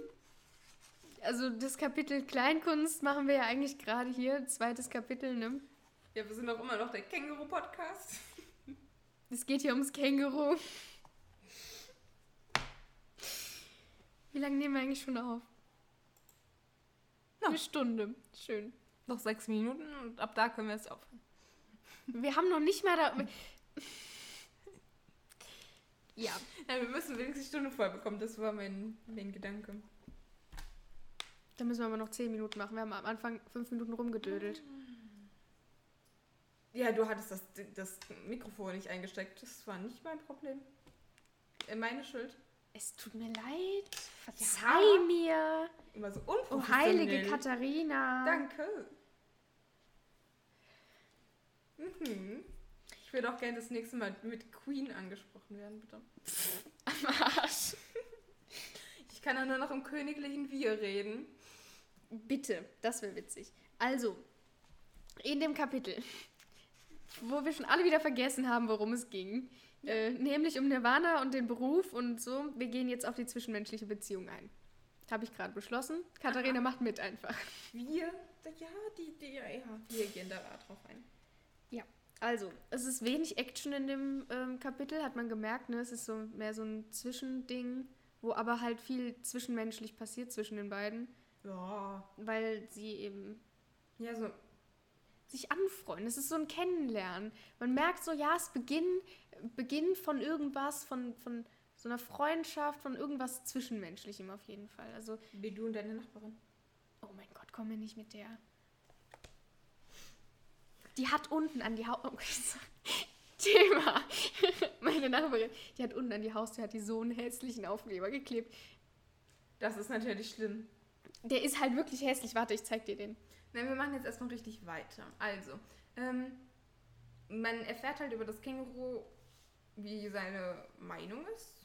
also das Kapitel Kleinkunst machen wir ja eigentlich gerade hier, zweites Kapitel, ne? Ja, wir sind auch immer noch der Känguru-Podcast. Es geht hier ums Känguru. Wie lange nehmen wir eigentlich schon auf? Noch. Eine Stunde. Schön. Noch sechs Minuten und ab da können wir es aufhören. Wir haben noch nicht mal da. Ja. ja. Wir müssen wenigstens die Stunde voll bekommen. Das war mein, mein Gedanke. Da müssen wir aber noch 10 Minuten machen. Wir haben am Anfang 5 Minuten rumgedödelt. Ja, du hattest das, das Mikrofon nicht eingesteckt. Das war nicht mein Problem. Äh, meine Schuld. Es tut mir leid. Verzeih ja. mir. Immer so unprofessionell. Oh, heilige Katharina. Danke. Mhm. Ich würde auch gerne das nächste Mal mit Queen angesprochen werden, bitte. Am Arsch. kann ja nur noch im königlichen Wir reden. Bitte, das wäre witzig. Also, in dem Kapitel, wo wir schon alle wieder vergessen haben, worum es ging. Äh, nämlich um Nirvana und den Beruf und so, wir gehen jetzt auf die zwischenmenschliche Beziehung ein. Habe ich gerade beschlossen. Katharina macht mit einfach. Wir? Ja, die, die, ja, wir gehen da drauf ein. Ja, also, es ist wenig Action in dem ähm, Kapitel, hat man gemerkt. Ne? Es ist so mehr so ein Zwischending, wo aber halt viel zwischenmenschlich passiert zwischen den beiden. Ja. Weil sie eben ja, so sich anfreunden. Es ist so ein Kennenlernen. Man merkt so, ja, es beginnt, beginnt von irgendwas, von, von so einer Freundschaft, von irgendwas Zwischenmenschlichem auf jeden Fall. Also, Wie du und deine Nachbarin. Oh mein Gott, komm mir nicht mit der. Die hat unten an die Haustür. Thema. Meine Nachbarin, die hat unten an die Haustür hat die so einen hässlichen Aufkleber geklebt. Das ist natürlich schlimm. Der ist halt wirklich hässlich. Warte, ich zeig dir den. Nein, wir machen jetzt erstmal richtig weiter. Also, ähm, man erfährt halt über das Känguru, wie seine Meinung ist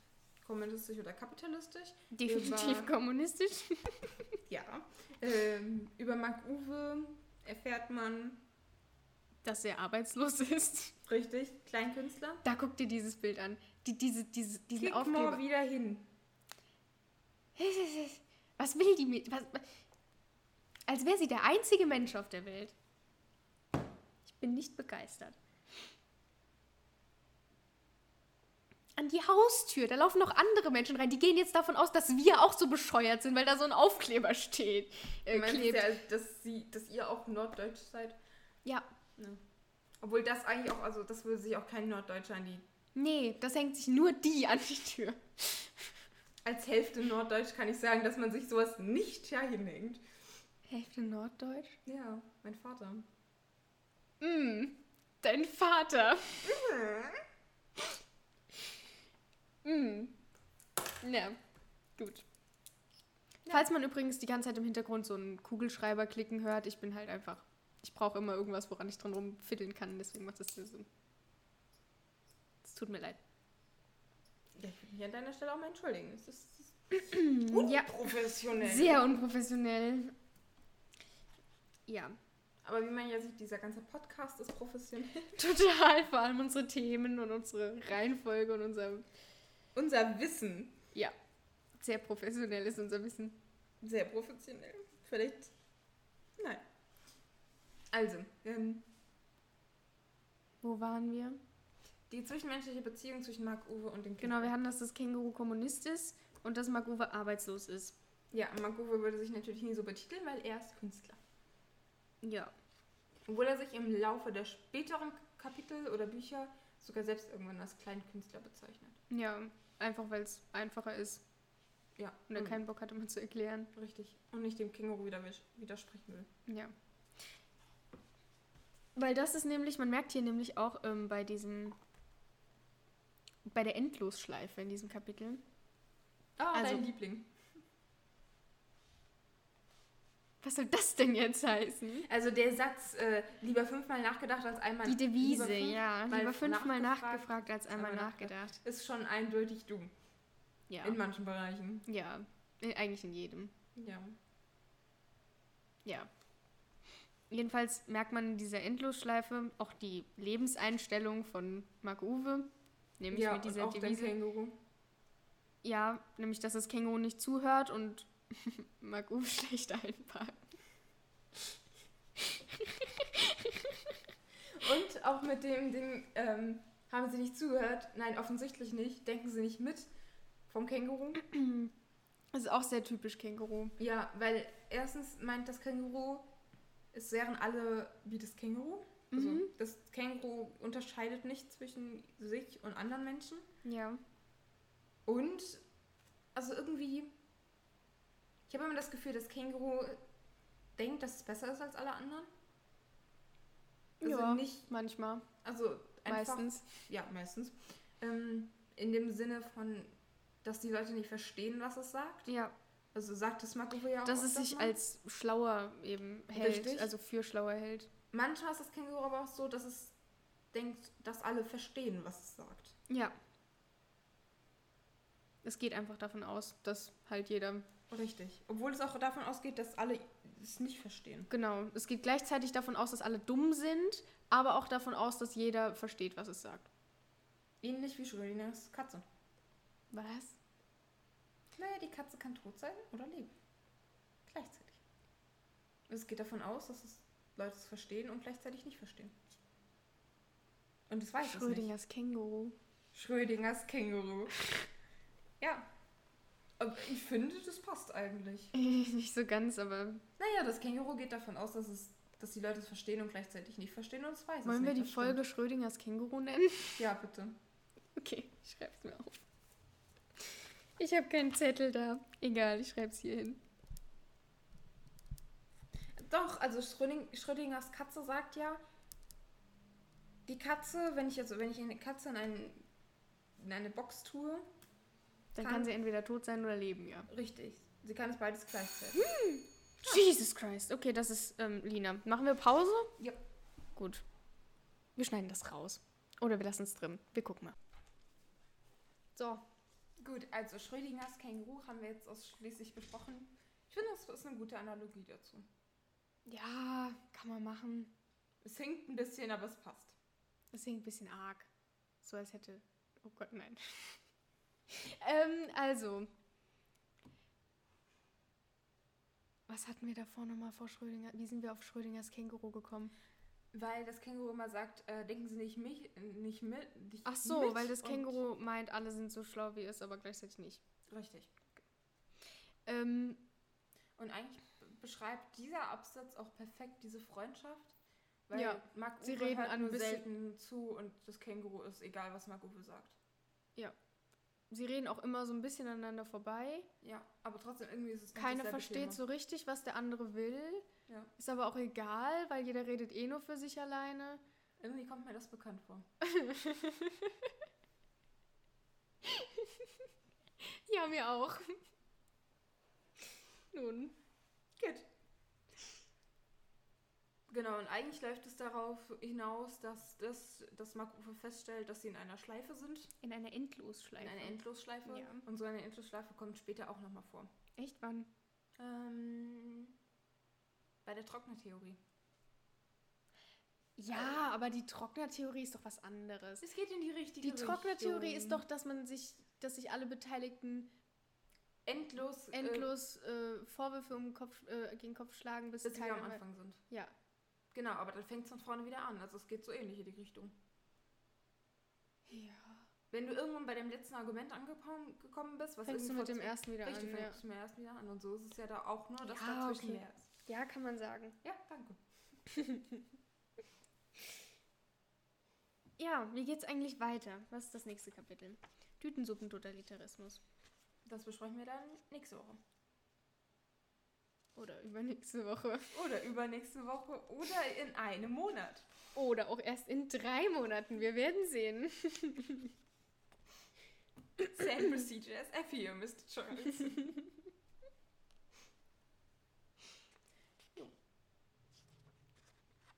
kommunistisch oder kapitalistisch. Definitiv über, kommunistisch. ja. Ähm, über Mark Uwe erfährt man, dass er arbeitslos ist. Richtig, Kleinkünstler. Da guck dir dieses Bild an. Die, diese, diese, diesen Klick Aufkleber. mal wieder hin. Was will die mit? Was, als wäre sie der einzige Mensch auf der Welt. Ich bin nicht begeistert. An die Haustür. Da laufen noch andere Menschen rein. Die gehen jetzt davon aus, dass wir auch so bescheuert sind, weil da so ein Aufkleber steht. Äh, du ja, dass, sie, dass ihr auch Norddeutsch seid? Ja. ja. Obwohl das eigentlich auch, also das würde sich auch kein Norddeutscher an die. Nee, das hängt sich nur die an die Tür. Als Hälfte Norddeutsch kann ich sagen, dass man sich sowas nicht ja hinhängt. Hälfte Norddeutsch? Ja, mein Vater. Mm, dein Vater. Mhm. Mhm. Ja, gut. Ja. Falls man übrigens die ganze Zeit im Hintergrund so einen Kugelschreiber klicken hört, ich bin halt einfach. Ich brauche immer irgendwas, woran ich dran rumfiddeln kann, deswegen macht das so. Es tut mir leid. Ja, ich würde mich an deiner Stelle auch mal entschuldigen. Es ist, ist unprofessionell. Ja, sehr unprofessionell. Ja. Aber wie man ja sieht, dieser ganze Podcast ist professionell. Total, vor allem unsere Themen und unsere Reihenfolge und unser unser Wissen. Ja, sehr professionell ist unser Wissen. Sehr professionell. Vielleicht. Nein. Also, ähm, wo waren wir? Die zwischenmenschliche Beziehung zwischen Mark Uwe und dem Känguru. Genau, wir haben, dass das Känguru Kommunist ist und dass Mark Uwe arbeitslos ist. Ja, Mark Uwe würde sich natürlich nie so betiteln, weil er ist Künstler. Ja. Obwohl er sich im Laufe der späteren Kapitel oder Bücher sogar selbst irgendwann als Kleinkünstler bezeichnet. Ja, Einfach weil es einfacher ist. Ja. Und er mhm. keinen Bock hatte, mal zu erklären. Richtig. Und nicht dem Känguru wieder widersprechen will. Ja. Weil das ist nämlich, man merkt hier nämlich auch ähm, bei diesem, bei der Endlosschleife in diesem Kapitel. Ah, also, dein Liebling. Was soll das denn jetzt heißen? Also der Satz, äh, lieber fünfmal nachgedacht als einmal Die Devise, lieber ja. Lieber fünfmal nachgefragt, nachgefragt als einmal nachgedacht. Ist schon eindeutig dumm. Ja. In manchen Bereichen. Ja, in, eigentlich in jedem. Ja. Ja. Jedenfalls merkt man in dieser Endlosschleife auch die Lebenseinstellung von Marc Uwe. Nämlich ja, mit dieser und auch Devise. Känguru. Ja, nämlich, dass das Känguru nicht zuhört und Magu schlecht einparken. Und auch mit dem Ding, ähm, haben sie nicht zugehört? Nein, offensichtlich nicht. Denken sie nicht mit vom Känguru? Das ist auch sehr typisch Känguru. Ja, weil erstens meint das Känguru, es wären alle wie das Känguru. Also mhm. das Känguru unterscheidet nicht zwischen sich und anderen Menschen. Ja. Und also irgendwie ich habe immer das Gefühl, dass Känguru denkt, dass es besser ist als alle anderen. Also ja, nicht manchmal. Also einfach, meistens. Ja, meistens. Ähm, in dem Sinne von, dass die Leute nicht verstehen, was es sagt. Ja. Also sagt es Mako ja auch. Dass es sich als schlauer eben hält, Richtig. also für schlauer hält. Manchmal ist das Känguru aber auch so, dass es denkt, dass alle verstehen, was es sagt. Ja. Es geht einfach davon aus, dass halt jeder. Richtig. Obwohl es auch davon ausgeht, dass alle es nicht verstehen. Genau. Es geht gleichzeitig davon aus, dass alle dumm sind, aber auch davon aus, dass jeder versteht, was es sagt. Ähnlich wie Schrödingers Katze. Was? Naja, die Katze kann tot sein oder leben. Gleichzeitig. Es geht davon aus, dass es Leute es verstehen und gleichzeitig nicht verstehen. Und das weiß es nicht. Schrödingers Känguru. Schrödingers Känguru. ja. Aber ich finde, das passt eigentlich. nicht so ganz, aber. Naja, das Känguru geht davon aus, dass, es, dass die Leute es verstehen und gleichzeitig nicht verstehen und es weiß Wollen wir die Folge Schrödingers Känguru nennen? Ja, bitte. Okay, ich schreib's mir auf. Ich habe keinen Zettel da. Egal, ich schreib's hier hin. Doch, also Schröding, Schrödingers Katze sagt ja, die Katze, wenn ich jetzt, wenn ich eine Katze in, einen, in eine Box tue, Dann Kann- kann sie entweder tot sein oder leben, ja. richtig, sie kann es beides gleichzeitig. Jesus Christ. Okay, das ist ähm, Lina. Machen wir Pause? Ja. Gut. Wir schneiden das raus. Oder wir lassen es drin. Wir gucken mal. So. Gut, also Schrödingers Känguru haben wir jetzt ausschließlich besprochen. Ich finde, das ist eine gute Analogie dazu. Ja, kann man machen. Es hinkt ein bisschen, aber es passt. Das klingt ein bisschen arg. So als hätte. Oh Gott, nein. Ähm, also. Was hatten wir davor nochmal vor Schrödinger? Wie sind wir auf Schrödingers Känguru gekommen? Weil das Känguru immer sagt, äh, denken Sie nicht mich, nicht mit. Nicht Ach so, mit weil das Känguru meint, alle sind so schlau wie es, aber gleichzeitig nicht. Richtig. Ähm, Und eigentlich beschreibt dieser Absatz auch perfekt diese Freundschaft. Weil Ja, Marc sie reden hört nur selten zu und das Känguru ist egal, was Uwe sagt. Sie reden auch immer so ein bisschen aneinander vorbei. Ja, aber trotzdem irgendwie ist es Keiner versteht Thema. so richtig, was der andere will. Ja. Ist aber auch egal, weil jeder redet eh nur für sich alleine. Irgendwie kommt mir das bekannt vor. Ja, mir auch. Nun. Gut. Genau, und eigentlich läuft es darauf hinaus, dass, das, dass Uwe feststellt, dass sie in einer Schleife sind. In einer Endlosschleife. In einer Endlosschleife. Ja. Und so eine Endlosschleife kommt später auch nochmal vor. Echt, wann? Ähm, bei der Trocknertheorie. Ja, aber die Trocknertheorie ist doch was anderes. Es geht in die richtige Die Trocknertheorie Richtung. ist doch, dass man sich, dass sich alle Beteiligten endlos, endlos äh, Vorwürfe um Kopf, äh, gegen den Kopf schlagen, bis äh, wir am Anfang sind. Ja. Genau, aber dann fängt es von vorne wieder an. Also es geht so ähnlich in die Richtung. Ja. Wenn du irgendwann bei dem letzten Argument angekommen bist, was Fängst du mit dem ersten wieder Richtig, an. Ja. fängst du mir erst wieder an. Und so ist es ja da auch nur, dass Ja, dazwischen okay. mehr ist. ja, kann man sagen. Ja, danke. Ja, wie geht's eigentlich weiter? Was ist das nächste Kapitel? Tütensuppentotalitarismus. Das besprechen wir dann nächste Woche. Oder übernächste Woche. Oder übernächste Woche oder in einem Monat. Oder auch erst in drei Monaten. Wir werden sehen. Same procedure as F here, Mr. Charles.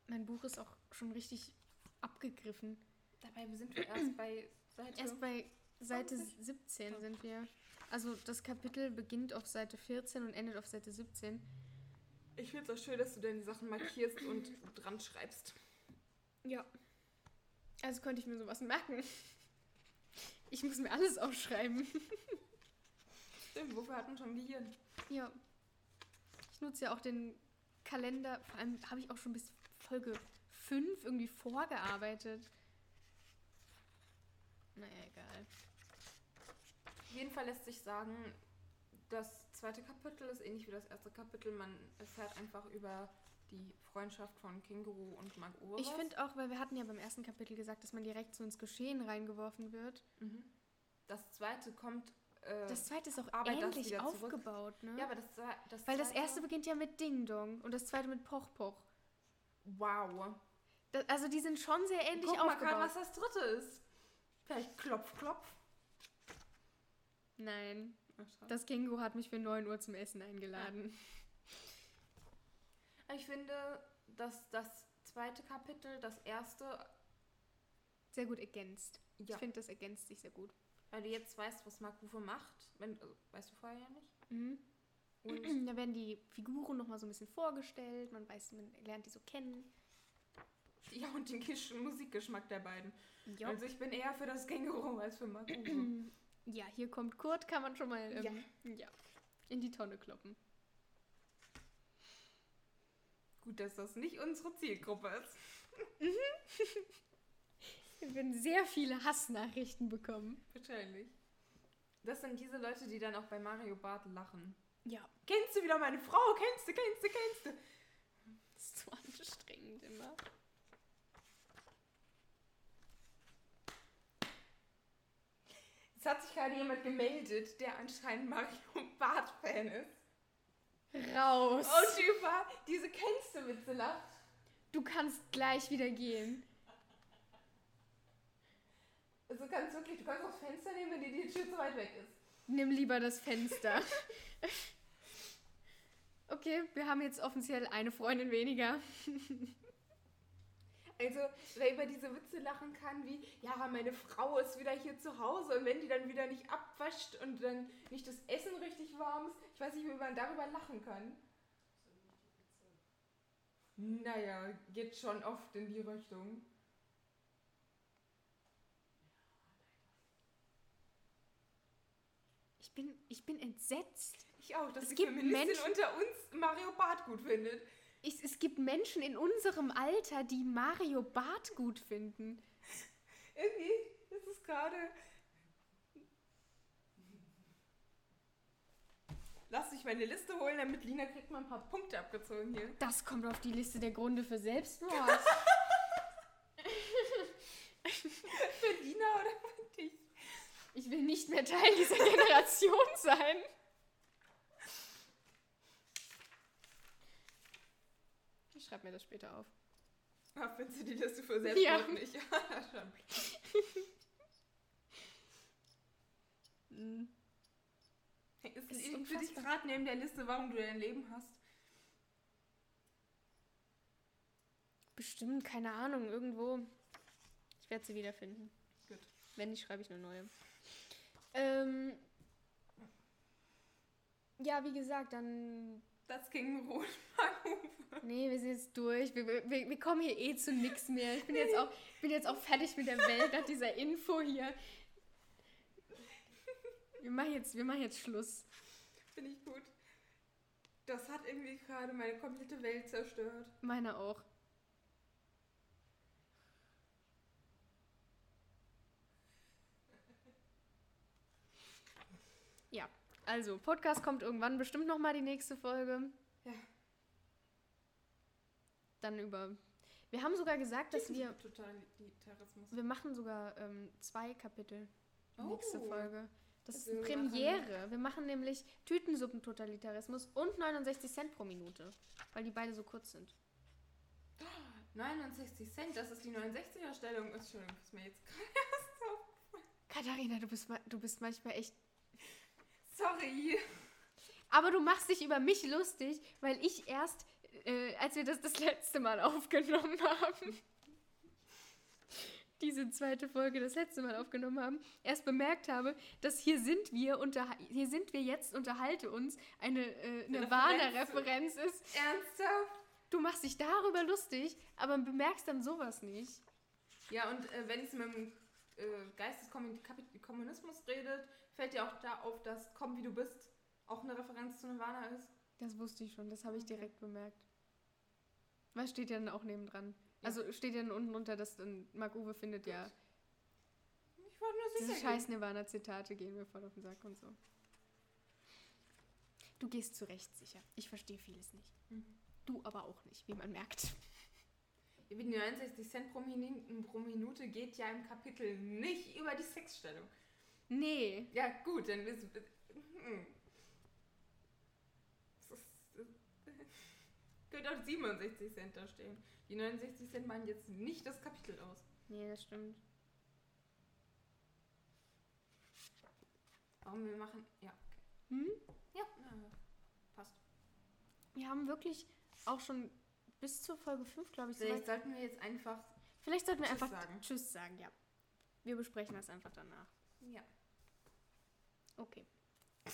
Mein Buch ist auch schon richtig abgegriffen. Dabei sind wir erst bei Seite... Erst bei Seite 20? 17 sind wir. Also das Kapitel beginnt auf Seite 14 und endet auf Seite 17. Ich finde es auch schön, dass du deine Sachen markierst und dran schreibst. Ja. Also konnte ich mir sowas merken. Ich muss mir alles aufschreiben. Stimmt, wofür hat man schon Gehirn? Ja. Ich nutze ja auch den Kalender. Vor allem habe ich auch schon bis Folge 5 irgendwie vorgearbeitet. Naja, egal. Auf jeden Fall lässt sich sagen, das zweite Kapitel ist ähnlich wie das erste Kapitel. Man erfährt einfach über die Freundschaft von Känguru und Uwe. Ich finde auch, weil wir hatten ja beim ersten Kapitel gesagt, dass man direkt so ins Geschehen reingeworfen wird. Mhm. Das zweite kommt. Äh, Das zweite ist auch ähnlich wieder zurück. aufgebaut, ne? ja, aber das, das weil das erste beginnt ja mit Ding Dong und das zweite mit Poch Poch. Wow. Das, also die sind schon sehr ähnlich Guck mal aufgebaut. gerade, was das dritte ist. Vielleicht klopf, klopf. Nein, Ach, das Känguru hat mich für 9 Uhr zum Essen eingeladen. Ich finde, dass das zweite Kapitel, das erste, Sehr gut ergänzt. ja, Ich finde, das ergänzt sich sehr gut. weil du jetzt weißt, was Mark Rufe macht. Wenn, also, weißt du vorher ja nicht. Mhm. Und Da werden die Figuren nochmal so ein bisschen vorgestellt. Man weiß, man lernt die so kennen. ja, und den Musikgeschmack der beiden. Ja. Also ich bin eher für das Känguru als für Mark Rufe. ja, hier kommt Kurt, kann man schon mal ähm, ja. in die Tonne kloppen. Gut, dass das nicht unsere Zielgruppe ist. Wir werden sehr viele Hassnachrichten bekommen. Wahrscheinlich. Das sind diese Leute, die dann auch bei Mario Barth lachen. Ja, Kennst du wieder meine Frau? Kennst du, kennst du, kennst du? das ist so anstrengend immer. Es hat sich gerade jemand gemeldet, der anscheinend Mario Barth-Fan ist. Raus! Und über diese kennst du lacht. Du kannst gleich wieder gehen. Also du kannst wirklich, du kannst auch das Fenster nehmen, wenn die, die Tür zu weit weg ist. Nimm lieber das Fenster. okay, wir haben jetzt offiziell eine Freundin weniger. Also, wer über diese Witze lachen kann, wie, ja, meine Frau ist wieder hier zu Hause und wenn die dann wieder nicht abwascht und dann nicht das Essen richtig warm ist, ich weiß nicht, wie man darüber lachen kann. Naja, geht schon oft in die Richtung. Ich bin, ich bin entsetzt. Ich auch, dass Es die gibt Menschen- unter uns Mario Barth gut findet. Ich, es gibt Menschen in unserem Alter, die Mario Barth gut finden. Irgendwie ist es gerade. Lass dich meine Liste holen, damit Lina kriegt mal ein paar Punkte abgezogen hier. Das kommt auf die Liste der Gründe für Selbstmord. Für Lina oder für dich? Ich will nicht mehr Teil dieser Generation sein. Schreibe mir das später auf. Ah, findest du die Liste für Selbstmord Ja. nicht? Ja, schon. Ist ist für dich gerade neben der Liste, warum du dein Leben hast? Bestimmt, keine Ahnung, irgendwo. Ich werde sie wiederfinden. Gut. Wenn nicht, schreibe ich eine neue. Ähm, ja, wie gesagt, dann. Das ging rot. Nee, wir sind jetzt durch. Wir, wir, wir kommen hier eh zu nichts mehr. Ich bin jetzt, auch, bin jetzt auch fertig mit der Welt nach dieser Info hier. Wir machen jetzt, wir machen jetzt Schluss. Finde ich gut. Das hat irgendwie gerade meine komplette Welt zerstört. Meine auch. Ja, also Podcast kommt irgendwann bestimmt noch mal die nächste Folge. Ja. Dann über. Wir haben sogar gesagt, dass wir Totalitarismus. wir machen sogar ähm, zwei Kapitel nächste Oh. Folge. Das Also ist eine wir machen- Premiere. Wir machen nämlich Tütensuppentotalitarismus und 69 Cent pro Minute, weil die beide so kurz sind. 69 Cent, das ist die 69er Stellung. Entschuldigung, ist mir jetzt gerade erst so. Katharina, du bist, du bist manchmal echt Sorry. Aber du machst dich über mich lustig, weil ich erst, äh, als wir das das letzte Mal aufgenommen haben, diese zweite Folge das letzte Mal aufgenommen haben, erst bemerkt habe, dass hier sind wir, unter, hier sind wir jetzt, unterhalte uns, eine äh, Nirvana-Referenz ist. Ernsthaft? Du machst dich darüber lustig, aber bemerkst dann sowas nicht. Ja, und äh, wenn es mit dem äh, Geist des Kommunismus redet, fällt dir auch da auf, dass Komm wie du bist auch eine Referenz zu Nirvana ist. Das wusste ich schon, das habe ich Okay. direkt bemerkt. Was steht ja dann auch nebendran? Ja. Also steht ja dann unten unter, dass dann Marc Uwe findet ja, Ich wollte nur diese sicher scheiß Nirvana-Zitate gehen mir voll auf den Sack und so. Du gehst zu Recht sicher. Ich verstehe vieles nicht. Mhm. Du aber auch nicht, wie man merkt. Wie die 69 Cent pro, Mini pro Minute geht ja im Kapitel nicht über die Sexstellung. Nee. Ja, gut, dann ist. Hm. Das ist, äh, könnte auch 67 Cent da stehen. Die 69 Cent machen jetzt nicht das Kapitel aus. Nee, das stimmt. Warum wir machen. Ja, okay. Hm? Ja, na, passt. Wir haben wirklich auch schon bis zur Folge 5, glaube ich, so Vielleicht weit. sollten wir jetzt einfach. Vielleicht sollten wir Tschüss einfach sagen. Tschüss sagen, ja. Wir besprechen das einfach danach. Ja. Okay.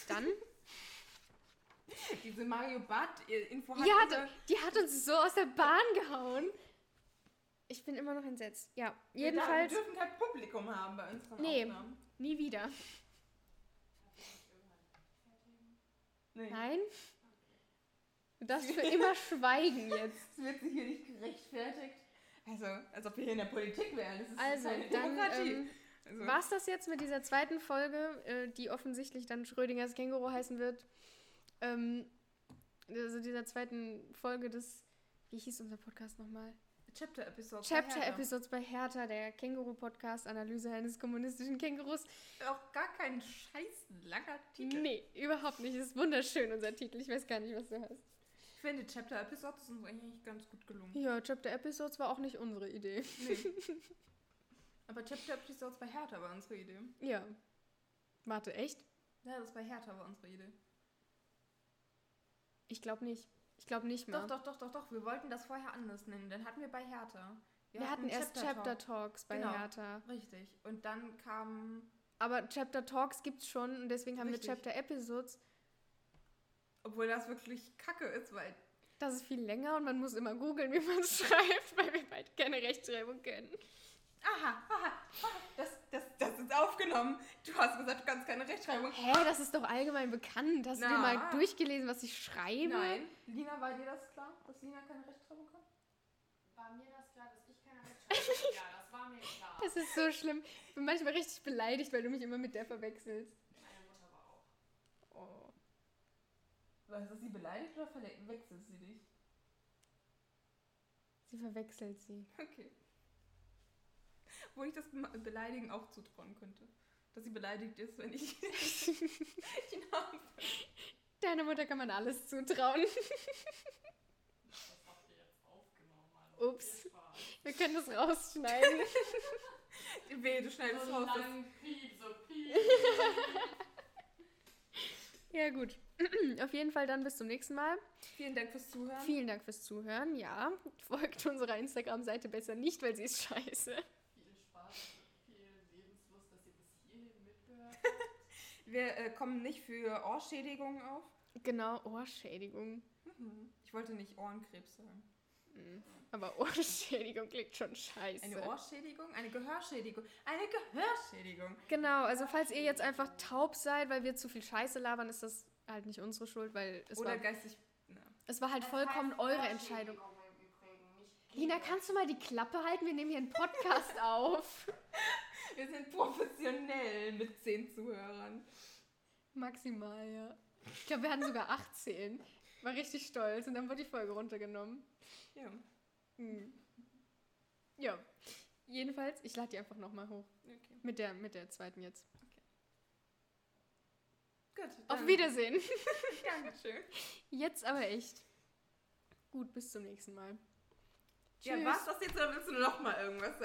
Dann. Diese Mario Bart-Info die, hat, die hat uns so aus der Bahn gehauen. Ich bin immer noch entsetzt. Ja, jedenfalls. Wir dürfen kein Publikum haben bei unseren nee, Aufnahmen. nie wieder. Nee. Nein? Du darfst für immer schweigen jetzt. Es wird sich hier nicht gerechtfertigt. Also, als ob wir hier in der Politik wären. Das ist Also, keine dann Demokratie. ähm, also, war es das jetzt mit dieser zweiten Folge, äh, die offensichtlich dann Schrödingers Känguru heißen wird. Ähm, also dieser zweiten Folge des, wie hieß unser Podcast nochmal? Chapter-Episodes. Chapter-Episodes bei Hertha, der Känguru-Podcast, Analyse eines kommunistischen Kängurus. Auch gar kein scheiß langer Titel. Nee, überhaupt nicht. Es ist wunderschön, unser Titel. Ich weiß gar nicht, was du hast. Ich finde, Chapter-Episodes sind eigentlich ganz gut gelungen. Ja, Chapter-Episodes war auch nicht unsere Idee. Nee. Aber Chapter-Episodes bei Hertha war unsere Idee. Ja. Warte, echt? Ja, das bei Hertha war unsere Idee. Ich glaube nicht. Ich glaube nicht mal. Doch, doch, doch, doch, doch. Wir wollten das vorher anders nennen. Dann hatten wir bei Hertha. Wir, hatten erst Chapter, Talk. Talks bei Genau. Hertha. Richtig. Und dann kam, Aber Chapter Talks gibt's schon und deswegen haben Richtig. wir Chapter Episodes. Obwohl das wirklich kacke ist, weil Das ist viel länger und man muss immer googeln, wie man es schreibt, weil wir beide keine Rechtschreibung kennen. Aha, aha, aha, das, das, das ist aufgenommen. Du hast gesagt, du kannst keine Rechtschreibung. Hä, das ist doch allgemein bekannt. Hast du dir Na. mal durchgelesen, was ich schreibe? Nein. Lina, war dir das klar, dass Lina keine Rechtschreibung kann? War mir das klar, dass ich keine Rechtschreibung Ja, das war mir klar. Das ist so schlimm. Ich bin manchmal richtig beleidigt, weil du mich immer mit der verwechselst. Meine Mutter war auch. Oh. Was, ist sie beleidigt oder verwechselt sie dich? Sie verwechselt sie. Okay. Wo ich das Be- Beleidigen auch zutrauen könnte. Dass sie beleidigt ist, wenn ich den Namen Deiner Mutter kann man alles zutrauen. Das habt ihr jetzt aufgenommen. Ups. Wir können das rausschneiden. Weh, du schneidest So raus. Lang piep, so piep. ja, gut. Auf jeden Fall dann bis zum nächsten Mal. Vielen Dank fürs Zuhören. Vielen Dank fürs Zuhören. Ja, folgt unserer Instagram-Seite besser nicht, weil sie ist scheiße. Viel Spaß, viel Lebenslust, dass ihr bis hierhin mithört. Wir äh, kommen nicht für Ohrschädigungen auf. Genau, Ohrschädigung. Ich wollte nicht Ohrenkrebs sagen. Aber Ohrschädigung klingt schon scheiße. Eine Ohrschädigung? Eine Gehörschädigung? Eine Gehörschädigung. Genau, also falls ihr jetzt einfach taub seid, weil wir zu viel Scheiße labern, ist das halt nicht unsere Schuld, weil es, Oder war, geistig. Na. es war halt vollkommen eure Entscheidung. Lina, kannst du mal die Klappe halten? Wir nehmen hier einen Podcast auf. Wir sind professionell mit zehn Zuhörern. Maximal, ja. Ich glaube, wir hatten sogar 18. War richtig stolz und dann wurde die Folge runtergenommen. Ja. Hm. Ja. Jedenfalls, ich lade die einfach nochmal hoch. Okay. Mit der, mit der zweiten jetzt. Gut. Auf dann- Wiedersehen. Dankeschön. Jetzt aber echt. Gut, bis zum nächsten Mal. Ja, was das jetzt oder willst du noch mal irgendwas sagen?